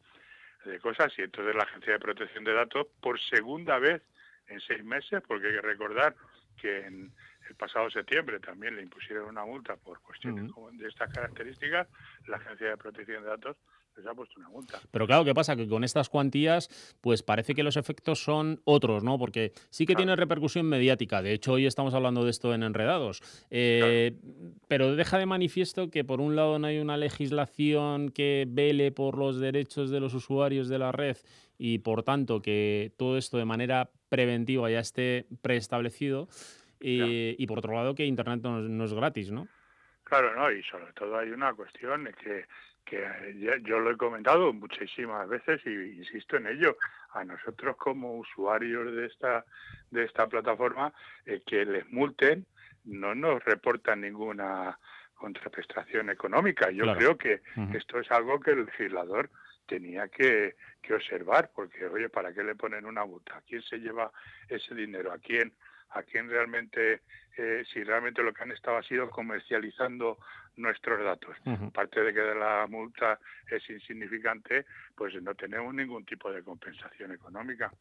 de cosas. Y entonces la Agencia de Protección de Datos, por segunda vez en seis meses, porque hay que recordar que en el pasado septiembre también le impusieron una multa por cuestiones de estas características, la Agencia de Protección de Datos les ha puesto una multa. Pero claro, ¿qué pasa? Que con estas cuantías, pues parece que los efectos son otros, ¿no? Porque sí que tiene repercusión mediática. De hecho, hoy estamos hablando de esto en Enredados. Eh, Pero deja de manifiesto que, por un lado, no hay una legislación que vele por los derechos de los usuarios de la red y, por tanto, que todo esto de manera preventiva ya esté preestablecido. Y, y por otro lado, que Internet no, no es gratis, ¿no? Claro, no, y sobre todo hay una cuestión que, que ya- yo lo he comentado muchísimas veces y insisto en ello. A nosotros como usuarios de esta de esta plataforma eh, que les multen no nos reportan ninguna contraprestación económica. Yo Claro. creo que Ujú. esto es algo que el legislador tenía que, que observar, porque oye, ¿para qué le ponen una multa? ¿A quién se lleva ese dinero? ¿A quién? ¿A quién realmente, eh, si realmente lo que han estado ha sido comercializando nuestros datos? Aparte de que la multa es insignificante, pues no tenemos ningún tipo de compensación económica.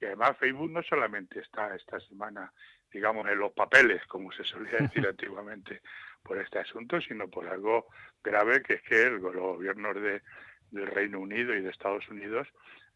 Y además Facebook no solamente está esta semana, digamos, en los papeles, como se solía <laughs> decir antiguamente, por este asunto, sino por algo grave que es que el- los gobiernos de, del Reino Unido y de Estados Unidos,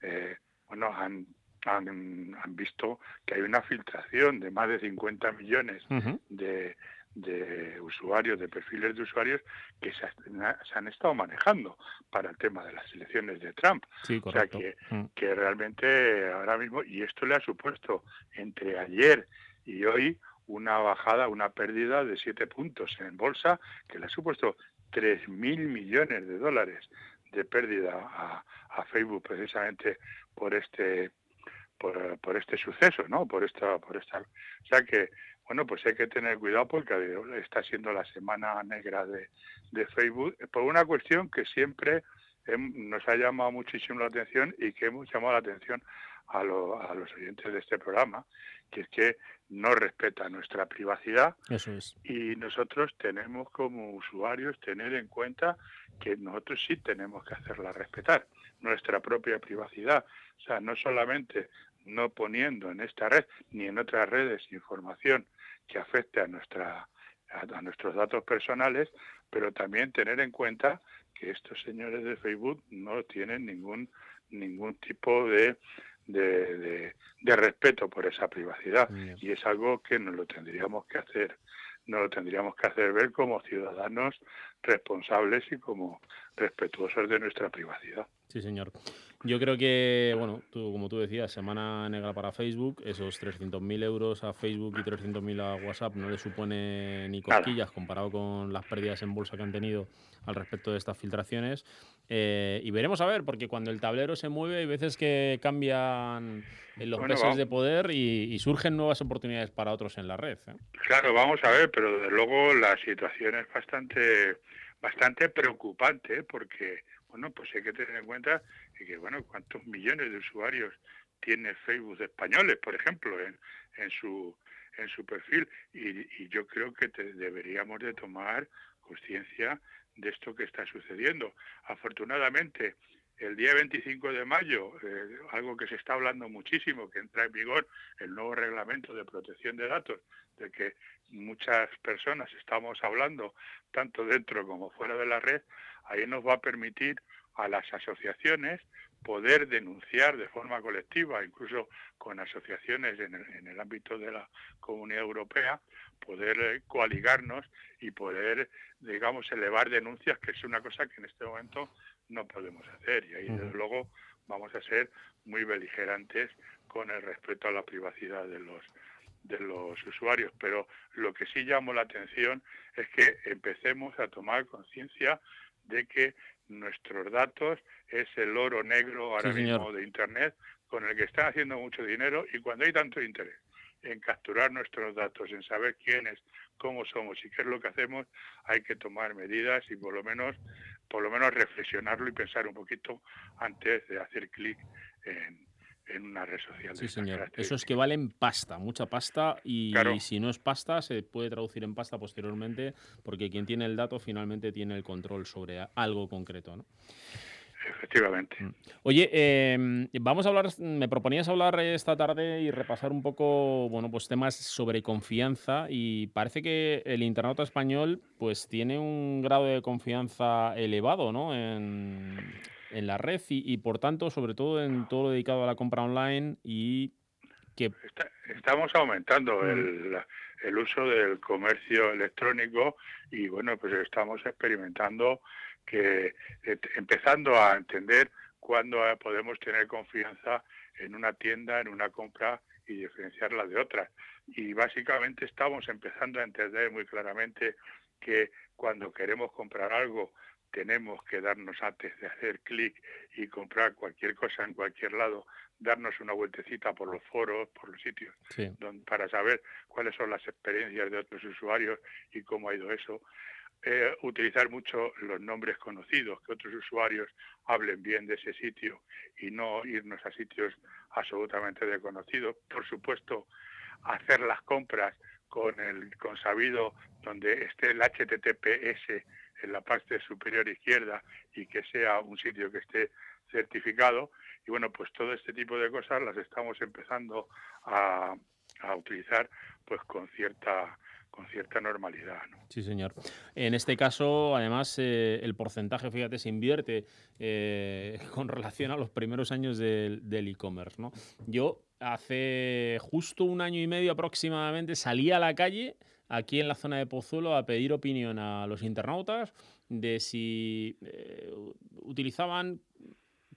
eh, bueno, han, han, han visto que hay una filtración de más de 50 millones de, de usuarios, de perfiles de usuarios que se, se han estado manejando para el tema de las elecciones de Trump. Sí, O sea que, Mm. que realmente ahora mismo, y esto le ha supuesto entre ayer y hoy una bajada, una pérdida de siete puntos en bolsa, que le ha supuesto 3.000 millones de dólares de pérdida a, a Facebook precisamente por este por, por este suceso, ¿no? Por esta por esta o sea que bueno, pues hay que tener cuidado porque está siendo la semana negra de, de Facebook por una cuestión que siempre hem- nos ha llamado muchísimo la atención y que hemos llamado la atención a, lo- a los oyentes de este programa, que es que no respeta nuestra privacidad Eso es. y nosotros tenemos como usuarios tener en cuenta que nosotros sí tenemos que hacerla respetar, nuestra propia privacidad. O sea, no solamente no poniendo en esta red ni en otras redes información que afecte a nuestra a, a nuestros datos personales, pero también tener en cuenta que estos señores de Facebook no tienen ningún ningún tipo de de, de- de respeto por esa privacidad. Y es algo que nos lo tendríamos que hacer. Nos lo tendríamos que hacer ver como ciudadanos responsables y como respetuosos de nuestra privacidad. Sí, señor. Yo creo que, bueno, tú, como tú decías, semana negra para Facebook, esos 300.000 euros a Facebook y 300.000 a WhatsApp no le supone ni cosquillas comparado con las pérdidas en bolsa que han tenido al respecto de estas filtraciones. Eh, y veremos a ver, porque cuando el tablero se mueve hay veces que cambian los Bueno, pesos vamos. de poder y, y surgen nuevas oportunidades para otros en la red. ¿eh? Claro, vamos a ver, pero desde luego la situación es bastante bastante preocupante ¿eh? porque bueno, pues hay que tener en cuenta que bueno, cuántos millones de usuarios tiene Facebook españoles, por ejemplo, en, en su en su perfil y, y yo creo que te- deberíamos de tomar conciencia de esto que está sucediendo. Afortunadamente, el día 25 de mayo, eh, algo que se está hablando muchísimo, que entra en vigor el nuevo reglamento de protección de datos, de que muchas personas estamos hablando, tanto dentro como fuera de la red, ahí nos va a permitir a las asociaciones poder denunciar de forma colectiva, incluso con asociaciones en el, ámbito de la Comunidad Europea, poder eh, coaligarnos y poder, digamos, elevar denuncias, que es una cosa que en este momento no podemos hacer. Y ahí, desde luego, vamos a ser muy beligerantes con el respeto a la privacidad de los de los usuarios, pero lo que sí llamó la atención es que empecemos a tomar conciencia de que nuestros datos es el oro negro ahora mismo de Internet con el que están haciendo mucho dinero y cuando hay tanto interés en capturar nuestros datos, en saber quiénes, cómo somos y qué es lo que hacemos, hay que tomar medidas y por lo menos por lo menos reflexionarlo y pensar un poquito antes de hacer clic en, una red social. Sí, señor. Eso es que valen pasta, mucha pasta, y, si no es pasta, se puede traducir en pasta posteriormente, porque quien tiene el dato finalmente tiene el control sobre algo concreto. ¿no? Efectivamente. Mm. Oye, em, vamos a hablar, me proponías hablar esta tarde y repasar un poco, bueno, pues temas sobre confianza y parece que el internauta español pues tiene un grado de confianza elevado, ¿no? En, la red y, por tanto, sobre todo en todo lo dedicado a la compra online y que... estamos aumentando mm. el, el uso del comercio electrónico y bueno, pues estamos experimentando que eh, empezando a entender cuándo podemos tener confianza en una tienda, en una compra y diferenciarla de otras. Y básicamente estamos empezando a entender muy claramente que cuando queremos comprar algo tenemos que darnos antes de hacer clic y comprar cualquier cosa en cualquier lado, darnos una vueltecita por los foros, por los sitios, para saber cuáles son las experiencias de otros usuarios y cómo ha ido eso. Eh, utilizar mucho los nombres conocidos, que otros usuarios hablen bien de ese sitio y no irnos a sitios absolutamente desconocidos. Por supuesto, hacer las compras con el consabido donde esté el HTTPS en la parte superior izquierda y que sea un sitio que esté certificado. Y bueno, pues todo este tipo de cosas las estamos empezando a, a utilizar pues con cierta con cierta normalidad. ¿no? Sí, señor. En este caso, además, eh, el porcentaje, fíjate, se invierte eh, <laughs> con relación a los primeros años del e-commerce. ¿no? Yo hace justo un año y medio aproximadamente salí a la calle aquí en la zona de Pozuelo a pedir opinión a los internautas de si eh, utilizaban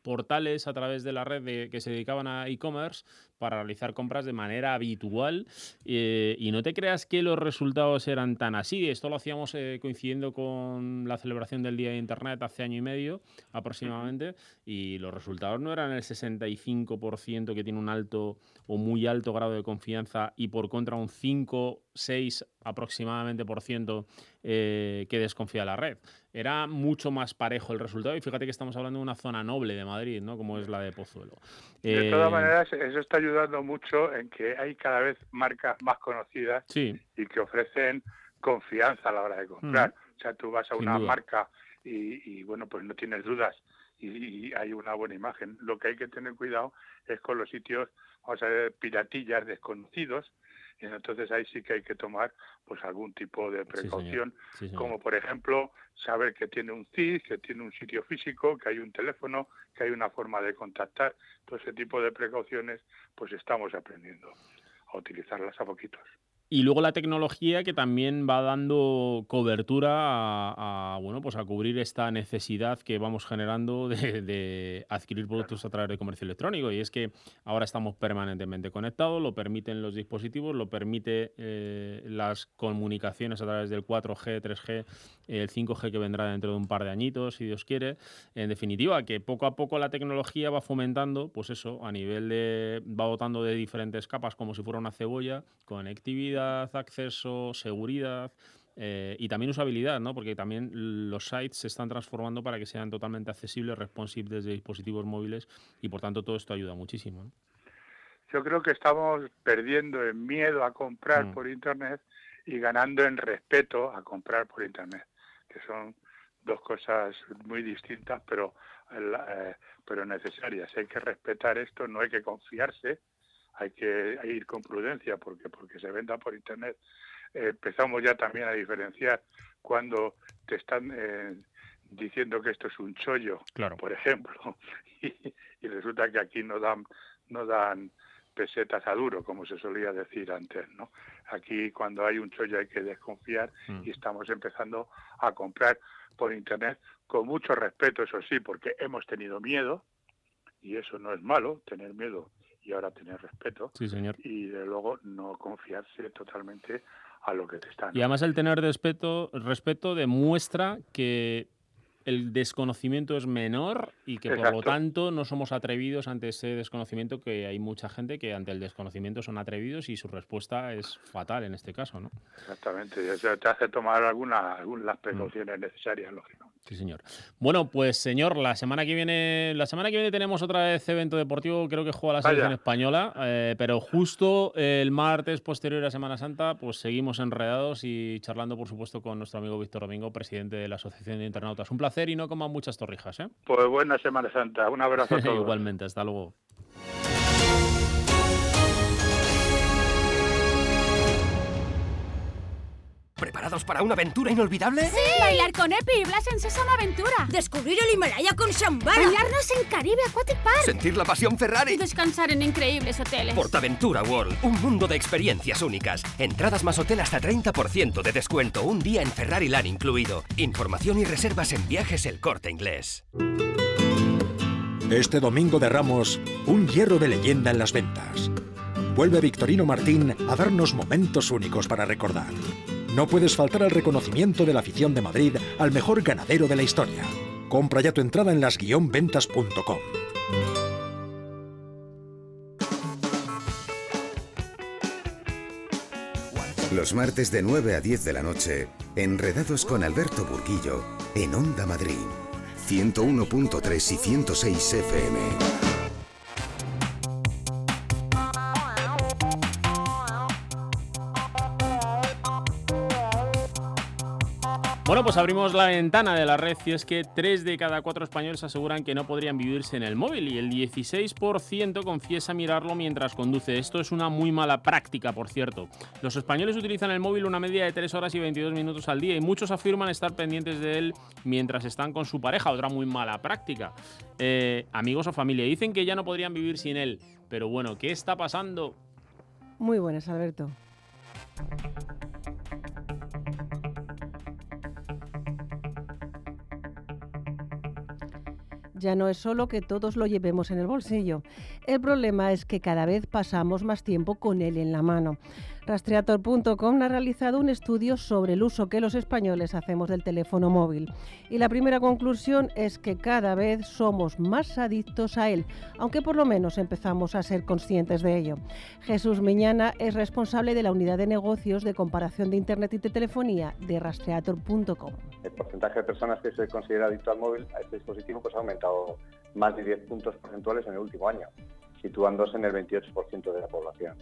portales a través de la red que se dedicaban a e-commerce para realizar compras de manera habitual eh, y no te creas que los resultados eran tan así. Esto lo hacíamos eh, coincidiendo con la celebración del Día de Internet hace año y medio aproximadamente y los resultados no eran el 65% que tiene un alto o muy alto grado de confianza y por contra un 5, 6 aproximadamente por ciento eh, que desconfía la red. Era mucho más parejo el resultado y fíjate que estamos hablando de una zona noble de Madrid, ¿no? como es la de Pozuelo. De todas maneras, eso está ayudando mucho en que hay cada vez marcas más conocidas y que ofrecen confianza a la hora de comprar. O sea, tú vas a una marca y, bueno, pues no tienes dudas y, hay una buena imagen. Lo que hay que tener cuidado es con los sitios, vamos a ver, piratillas desconocidos, y entonces ahí sí que hay que tomar pues algún tipo de precaución, como por ejemplo saber que tiene un CID, que tiene un sitio físico, que hay un teléfono, que hay una forma de contactar, todo ese tipo de precauciones pues estamos aprendiendo a utilizarlas a poquitos. Y luego la tecnología que también va dando cobertura a, bueno, pues a cubrir esta necesidad que vamos generando de, adquirir productos a través de comercio electrónico. Y es que ahora estamos permanentemente conectados, lo permiten los dispositivos, lo permite eh, las comunicaciones a través del 4G, 3G, el 5G que vendrá dentro de un par de añitos, si Dios quiere. En definitiva, que poco a poco la tecnología va fomentando, pues eso, a nivel de, va dotando de diferentes capas como si fuera una cebolla, conectividad acceso, seguridad eh, y también usabilidad, ¿no? Porque también los sites se están transformando para que sean totalmente accesibles, responsive desde dispositivos móviles y por tanto todo esto ayuda muchísimo. Yo creo que estamos perdiendo el miedo a comprar mm. por internet y ganando en respeto a comprar por internet. que son dos cosas muy distintas, pero, eh, pero necesarias. Hay que respetar esto, no hay que confiarse, hay que ir con prudencia porque porque se venda por internet. Eh, empezamos ya también a diferenciar cuando te están eh, diciendo que esto es un chollo, por ejemplo, <laughs> y, resulta que aquí no dan no dan pesetas a duro, como se solía decir antes, ¿no? Aquí cuando hay un chollo hay que desconfiar mm. y estamos empezando a comprar por internet con mucho respeto, eso sí, porque hemos tenido miedo y eso no es malo, tener miedo y ahora tener respeto. Sí, señor. Y de luego no confiarse totalmente a lo que te están. Y además el tener respeto, respeto demuestra que el desconocimiento es menor y que por lo tanto no somos atrevidos ante ese desconocimiento, que hay mucha gente que ante el desconocimiento son atrevidos y su respuesta es fatal en este caso, ¿no? Exactamente, eso te hace tomar algunas las mm. precauciones necesarias, lógico. Sí, señor. Bueno, pues señor, la semana que viene, la semana que viene tenemos otra vez evento deportivo, creo que juega la selección española, eh, pero justo el martes posterior a Semana Santa, pues seguimos enredados y charlando, por supuesto, con nuestro amigo Víctor Domingo, presidente de la Asociación de Internautas. Un placer y no coman muchas torrijas, ¿eh? Pues buena Semana Santa, un abrazo a <laughs> todos. Igualmente, hasta luego. ¿Preparados para una aventura inolvidable? ¡Sí! Bailar con Epi y Blas en Sésamo Aventura. Descubrir el Himalaya con Shambhala. Bañarnos en Caribe Aquatic Park. Sentir la pasión Ferrari. Y descansar en increíbles hoteles. Portaventura World, un mundo de experiencias únicas. Entradas más hotel hasta 30% de descuento. Un día en Ferrari Land incluido. Información y reservas en viajes El Corte Inglés. Este domingo de Ramos, un hierro de leyenda en las ventas. Vuelve Victorino Martín a darnos momentos únicos para recordar. No puedes faltar al reconocimiento de la afición de Madrid al mejor ganadero de la historia. Compra ya tu entrada en las-ventas.com. Los martes de 9 a 10 de la noche, enredados con Alberto Burguillo en Onda Madrid, 101.3 y 106 FM. Bueno, pues abrimos la ventana de la red y es que 3 de cada 4 españoles aseguran que no podrían vivirse en el móvil y el 16% confiesa mirarlo mientras conduce. Esto es una muy mala práctica, por cierto. Los españoles utilizan el móvil una media de 3 horas y 22 minutos al día y muchos afirman estar pendientes de él mientras están con su pareja, otra muy mala práctica. Eh, amigos o familia dicen que ya no podrían vivir sin él, pero bueno, ¿qué está pasando? Muy buenas, Alberto. Ya no es solo que todos lo llevemos en el bolsillo. El problema es que cada vez pasamos más tiempo con él en la mano. Rastreator.com ha realizado un estudio sobre el uso que los españoles hacemos del teléfono móvil. Y la primera conclusión es que cada vez somos más adictos a él, aunque por lo menos empezamos a ser conscientes de ello. Jesús Miñana es responsable de la unidad de negocios de comparación de Internet y de telefonía de Rastreator.com. El porcentaje de personas que se considera adicto al móvil a este dispositivo pues, ha aumentado más de 10 puntos porcentuales en el último año, situándose en el 28% de la población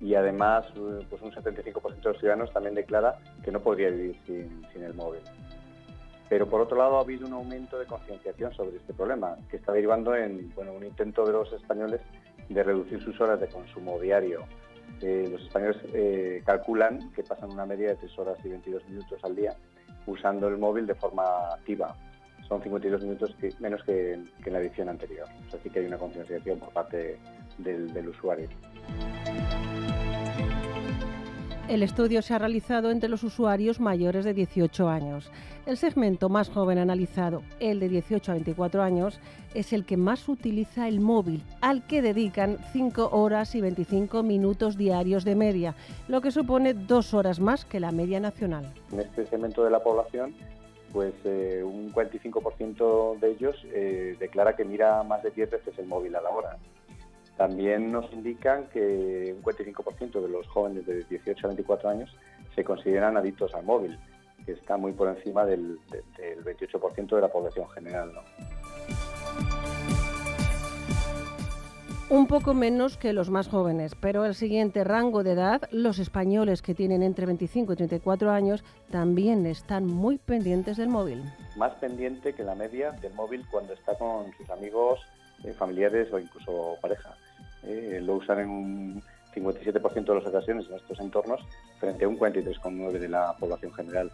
y además eh, pues un 75% de los ciudadanos también declara que no podría vivir sin, el móvil. Pero por otro lado ha habido un aumento de concienciación sobre este problema, que está derivando en bueno, un intento de los españoles de reducir sus horas de consumo diario. Eh, los españoles eh, calculan que pasan una media de 3 horas y 22 minutos al día usando el móvil de forma activa. Son 52 minutos menos que, en la edición anterior. Así que hay una concienciación por parte del usuario. El estudio se ha realizado entre los usuarios mayores de 18 años. El segmento más joven analizado, el de 18 a 24 años, es el que más utiliza el móvil, al que dedican 5 horas y 25 minutos diarios de media, lo que supone dos horas más que la media nacional. En este segmento de la población, pues eh, un 45% de ellos eh, declara que mira más de 10 veces el móvil a la hora. También nos indican que un 45% de los jóvenes de 18 a 24 años se consideran adictos al móvil, que está muy por encima del, 28% de la población general. Un poco menos que los más jóvenes, pero el siguiente rango de edad, los españoles que tienen entre 25 y 34 años, también están muy pendientes del móvil. Más pendiente que la media del móvil cuando está con sus amigos, eh, familiares o incluso pareja. Eh, lo usan en un 57% de las ocasiones en estos entornos frente a un 43,9% de la población general.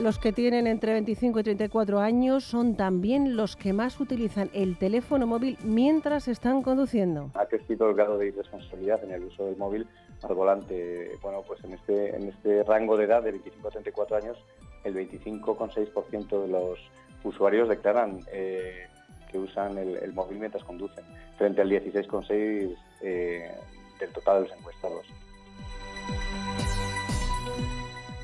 Los que tienen entre 25 y 34 años son también los que más utilizan el teléfono móvil mientras están conduciendo. Ha crecido el grado de irresponsabilidad en el uso del móvil al volante. Bueno, pues en este, en este rango de edad de 25 a 34 años, el 25,6% de los usuarios declaran eh, que usan el, móvil mientras conducen, frente al 16,6% eh, del total de los encuestados.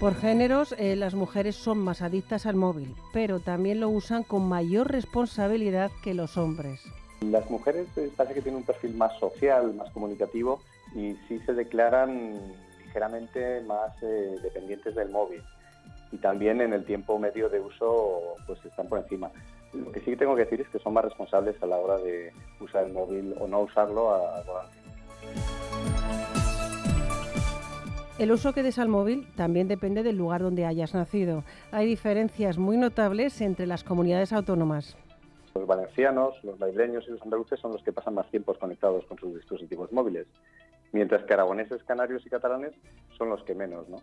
Por géneros, eh, las mujeres son más adictas al móvil, pero también lo usan con mayor responsabilidad que los hombres. Las mujeres eh, parece que tienen un perfil más social, más comunicativo y sí se declaran ligeramente más eh, dependientes del móvil. Y también en el tiempo medio de uso pues están por encima. Lo que sí tengo que decir es que son más responsables a la hora de usar el móvil o no usarlo a, volante. El uso que des al móvil también depende del lugar donde hayas nacido. Hay diferencias muy notables entre las comunidades autónomas. Los valencianos, los madrileños y los andaluces son los que pasan más tiempos conectados con sus dispositivos móviles, mientras que aragoneses, canarios y catalanes son los que menos. ¿no?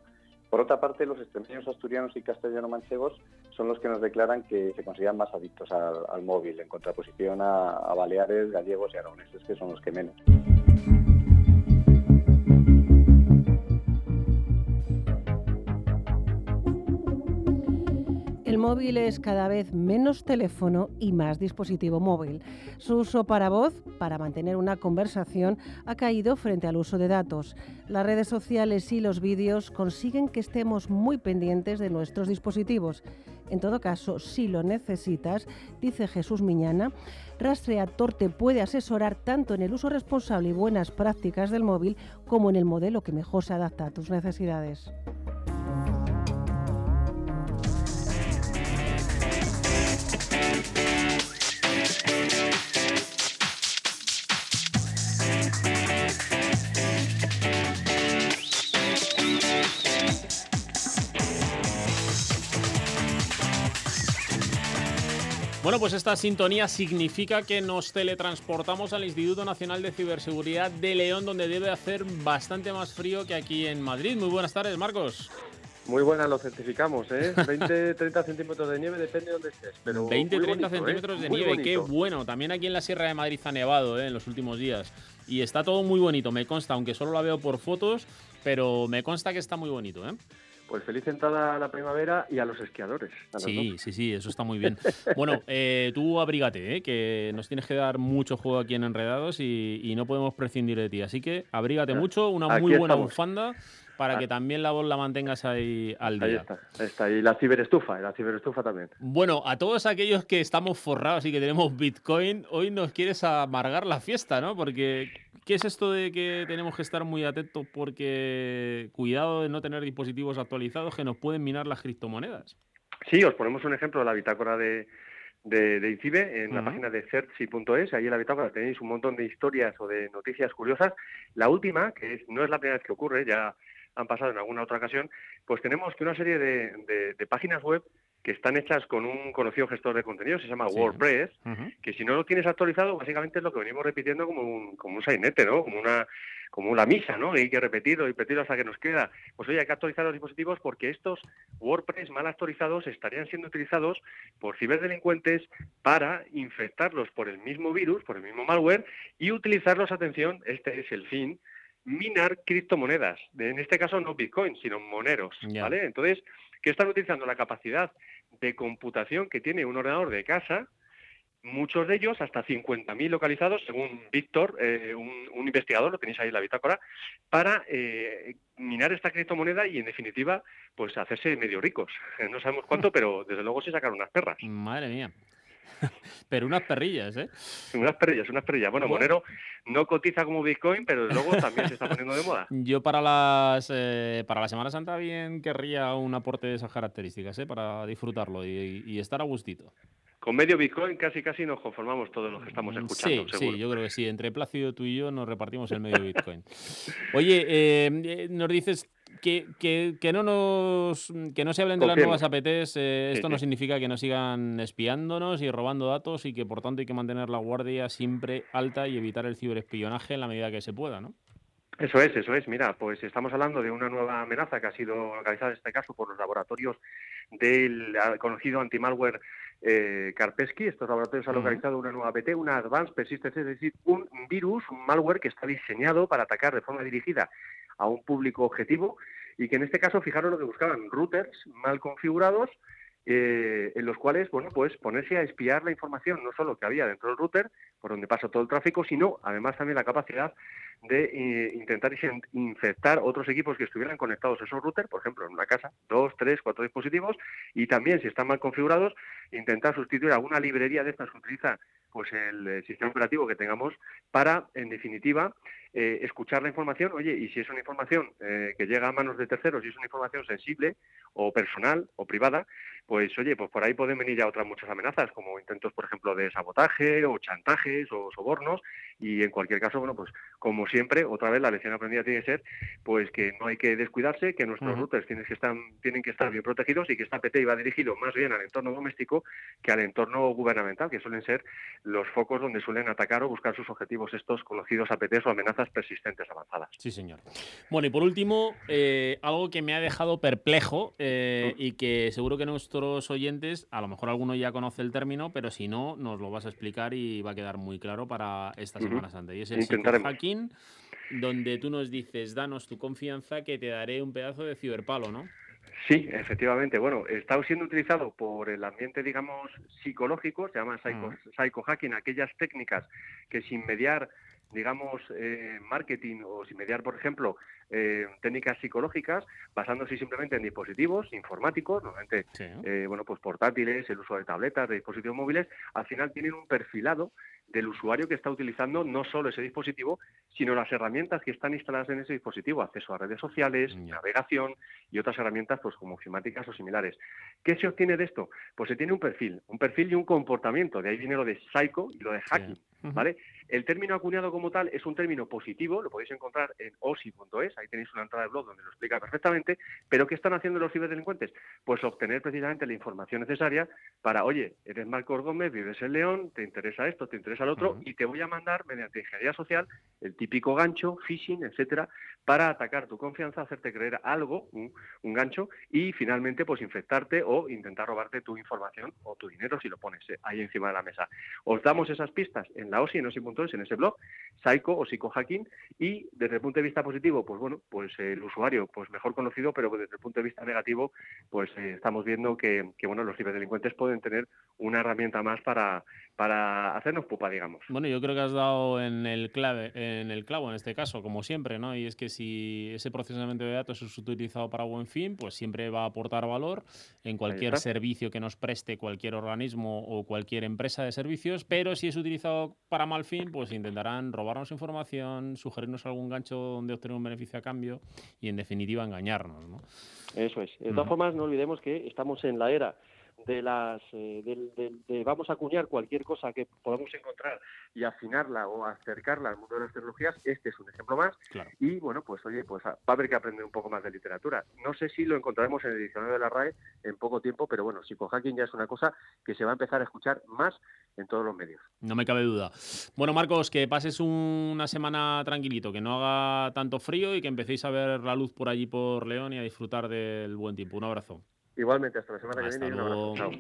Por otra parte, los extremeños, asturianos y castellano-manchegos son los que nos declaran que se consideran más adictos al, móvil, en contraposición a, a baleares, gallegos y aragoneses, que son los que menos. El móvil es cada vez menos teléfono y más dispositivo móvil. Su uso para voz, para mantener una conversación, ha caído frente al uso de datos. Las redes sociales y los vídeos consiguen que estemos muy pendientes de nuestros dispositivos. En todo caso, si lo necesitas, dice Jesús Miñana, Rastreator te puede asesorar tanto en el uso responsable y buenas prácticas del móvil como en el modelo que mejor se adapta a tus necesidades. Bueno, pues esta sintonía significa que nos teletransportamos al Instituto Nacional de Ciberseguridad de León, donde debe hacer bastante más frío que aquí en Madrid. Muy buenas tardes, Marcos. Muy buena, lo certificamos, ¿eh? <laughs> 20, 30 centímetros de nieve, depende de dónde estés. Pero 20, 30 ¿eh? centímetros de nieve, qué bueno. También aquí en la Sierra de Madrid ha nevado ¿eh? en los últimos días. Y está todo muy bonito, me consta, aunque solo la veo por fotos, pero me consta que está muy bonito, ¿eh? Pues feliz entrada a la primavera y a los esquiadores. sí, sí, sí, eso está muy bien. <laughs> bueno, eh, tú abrígate, ¿eh? que nos tienes que dar mucho juego aquí en Enredados y, no podemos prescindir de ti. Así que abrígate mucho, una muy buena bufanda para que también la voz la mantengas ahí al día. Ahí está, está, y la ciberestufa, la ciberestufa también. Bueno, a todos aquellos que estamos forrados y que tenemos Bitcoin, hoy nos quieres amargar la fiesta, ¿no? Porque ¿qué es esto de que tenemos que estar muy atentos porque cuidado de no tener dispositivos actualizados que nos pueden minar las criptomonedas? Sí, os ponemos un ejemplo de la bitácora de, de, ICIBE en la página de certsi.es. Ahí en la bitácora tenéis un montón de historias o de noticias curiosas. La última, que no es la primera vez que ocurre, ya han pasado en alguna otra ocasión, pues tenemos que una serie de, páginas web que están hechas con un conocido gestor de contenidos, se llama WordPress, que si no lo tienes actualizado, básicamente es lo que venimos repitiendo como un, como un sainete, ¿no? Como una como una misa, ¿no? hay que repetirlo y repetirlo hasta que nos queda. Pues oye, hay que actualizar los dispositivos porque estos WordPress mal actualizados estarían siendo utilizados por ciberdelincuentes para infectarlos por el mismo virus, por el mismo malware y utilizarlos, atención, este es el fin, minar criptomonedas. En este caso no Bitcoin, sino moneros. ¿vale? Entonces, ¿qué están utilizando? La capacidad de computación que tiene un ordenador de casa, muchos de ellos, hasta 50.000 localizados, según Víctor, eh, un, investigador, lo tenéis ahí en la bitácora, para eh, minar esta criptomoneda y, en definitiva, pues hacerse medio ricos. <laughs> No sabemos cuánto, <laughs> pero desde luego se sacaron unas perras. Madre mía. <laughs> pero unas perrillas, ¿eh? Unas perrillas, unas perrillas. Bueno, Monero no cotiza como Bitcoin, pero luego también se está poniendo de moda. <laughs> Yo para las eh, para la Semana Santa bien querría un aporte de esas características, ¿eh? Para disfrutarlo y, estar a gustito. con medio Bitcoin casi casi nos conformamos todos los que estamos escuchando. Sí, sí, yo creo que sí. Entre Plácido, tú y yo nos repartimos el medio <laughs> Bitcoin. Oye, eh, nos dices que, que, no nos que no se hablen de las nuevas APTs, eh, esto no significa que nos sigan espiándonos y robando datos y que por tanto hay que mantener la guardia siempre alta y evitar el ciberespionaje en la medida que se pueda, ¿no? Eso es, eso es. Mira, pues estamos hablando de una nueva amenaza que ha sido localizada en este caso por los laboratorios del conocido antimalware eh, Karpesky. Estos laboratorios han localizado una nueva APT, una Advanced Persistent, es decir, un virus, un malware que está diseñado para atacar de forma dirigida a un público objetivo y que en este caso fijaron lo que buscaban, routers mal configurados eh, en los cuales, bueno, pues ponerse a espiar la información, no solo que había dentro del router, por donde pasa todo el tráfico, sino además también la capacidad de eh, intentar infectar otros equipos que estuvieran conectados a esos routers, por ejemplo, en una casa, dos, tres, cuatro dispositivos, y también, si están mal configurados, intentar sustituir alguna librería de estas que utiliza pues el eh, sistema operativo que tengamos para, en definitiva, eh, escuchar la información, oye, y si es una información eh, que llega a manos de terceros, si es una información sensible o personal o privada, pues oye, pues por ahí pueden venir ya otras muchas amenazas, como intentos, por ejemplo, de sabotaje o chantajes o sobornos, y en cualquier caso, bueno, pues como siempre, otra vez la lección aprendida tiene que ser, pues que no hay que descuidarse, que nuestros routers tienen que, estar, tienen que estar bien protegidos y que esta PT va dirigido más bien al entorno doméstico que al entorno gubernamental, que suelen ser los focos donde suelen atacar o buscar sus objetivos estos conocidos APTs o amenazas persistentes avanzadas. Sí, señor. Bueno, y por último, eh, algo que me ha dejado perplejo eh, y que seguro que nuestros oyentes, a lo mejor alguno ya conoce el término, pero si no, nos lo vas a explicar y va a quedar muy claro para esta Semana Santa. Y es el hacking, donde tú nos dices, danos tu confianza que te daré un pedazo de ciberpalo, ¿no? Sí, efectivamente. Bueno, está siendo utilizado por el ambiente, digamos, psicológico, se llama psycho, hacking, aquellas técnicas que sin mediar digamos, eh, marketing o sin mediar, por ejemplo, eh, técnicas psicológicas, basándose simplemente en dispositivos informáticos, normalmente, eh, bueno, pues portátiles, el uso de tabletas, de dispositivos móviles, al final tienen un perfilado del usuario que está utilizando no solo ese dispositivo, sino las herramientas que están instaladas en ese dispositivo, acceso a redes sociales, navegación y otras herramientas pues como ofimáticas o similares. ¿Qué se obtiene de esto? Pues se tiene un perfil, un perfil y un comportamiento, de ahí viene lo de psycho y lo de hacking, ¿vale? El término acuñado como tal es un término positivo, lo podéis encontrar en osi.es, ahí tenéis una entrada de blog donde lo explica perfectamente, pero ¿qué están haciendo los ciberdelincuentes? Pues obtener precisamente la información necesaria para, oye, eres Marcos Gómez, vives en León, te interesa esto, te interesa lo otro, y te voy a mandar mediante ingeniería social el típico gancho, phishing, etcétera, para atacar tu confianza, hacerte creer algo, un, gancho, y finalmente pues infectarte o intentar robarte tu información o tu dinero si lo pones eh, ahí encima de la mesa. Os damos esas pistas en la OSI, en OSI.es, en ese blog, Psycho o Psycho-Hacking, y desde el punto de vista positivo, pues bueno, pues el usuario pues mejor conocido, pero desde el punto de vista negativo, pues eh, estamos viendo que, que, bueno, los ciberdelincuentes pueden tener una herramienta más para, para hacernos pupa, digamos. Bueno, yo creo que has dado en el clave, en el clavo en este caso, como siempre, ¿no? Y es que si ese procesamiento de datos es utilizado para buen fin, pues siempre va a aportar valor en cualquier servicio que nos preste cualquier organismo o cualquier empresa de servicios, pero si es utilizado para mal fin, pues intentarán robarnos información, sugerirnos algún gancho donde obtener un beneficio a cambio y en definitiva engañarnos, ¿no? Eso es. De todas formas, no olvidemos que estamos en la era de las eh, de, vamos a acuñar cualquier cosa que podamos encontrar y afinarla o acercarla al mundo de las tecnologías, este es un ejemplo más. Y bueno, pues oye, pues va a haber que aprender un poco más de literatura. No sé si lo encontraremos en el diccionario de la RAE en poco tiempo, pero bueno, psicohacking ya es una cosa que se va a empezar a escuchar más en todos los medios. No me cabe duda. Bueno, Marcos, que pases una semana tranquilito, que no haga tanto frío y que empecéis a ver la luz por allí por León y a disfrutar del buen tiempo. Un abrazo. Igualmente, hasta la semana que viene y un abrazo. Chao.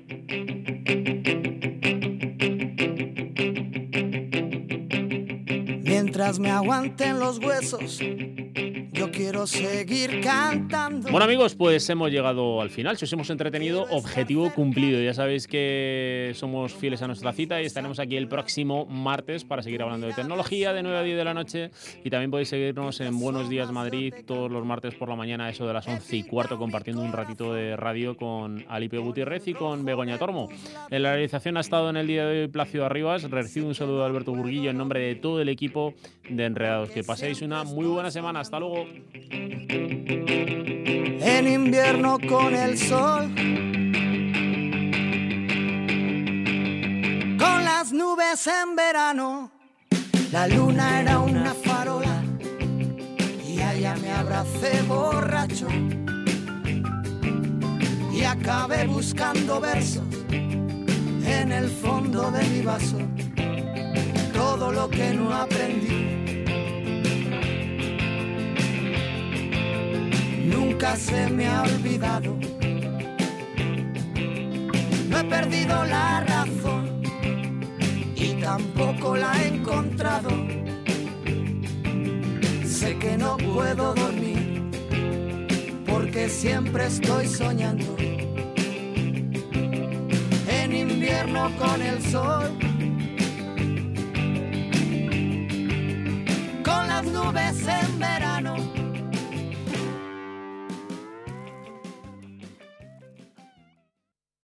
Mientras me aguanten los huesos yo quiero seguir cantando. Bueno amigos, pues hemos llegado al final. Si os hemos entretenido, objetivo cumplido. Ya sabéis que somos fieles a nuestra cita y estaremos aquí el próximo martes para seguir hablando de tecnología de 9 a 10 de la noche. Y también podéis seguirnos en Buenos Días Madrid todos los martes por la mañana, eso de las 11 y cuarto, compartiendo un ratito de radio con Alipe Gutiérrez y con Begoña Tormo. En la realización ha estado en el día de hoy Plácido Arribas. Recibo un saludo de Alberto Burguillo en nombre de todo el equipo de Enredados. Que paséis una muy buena semana. Hasta luego. En invierno con el sol. nubes en verano. La luna era una farola y allá me abracé borracho. Y acabé buscando versos en el fondo de mi vaso. Todo lo que no aprendí. Nunca se me ha olvidado. No he perdido la razón y tampoco la he encontrado. Sé que no puedo dormir porque siempre estoy soñando. En invierno con el sol, con las nubes en verano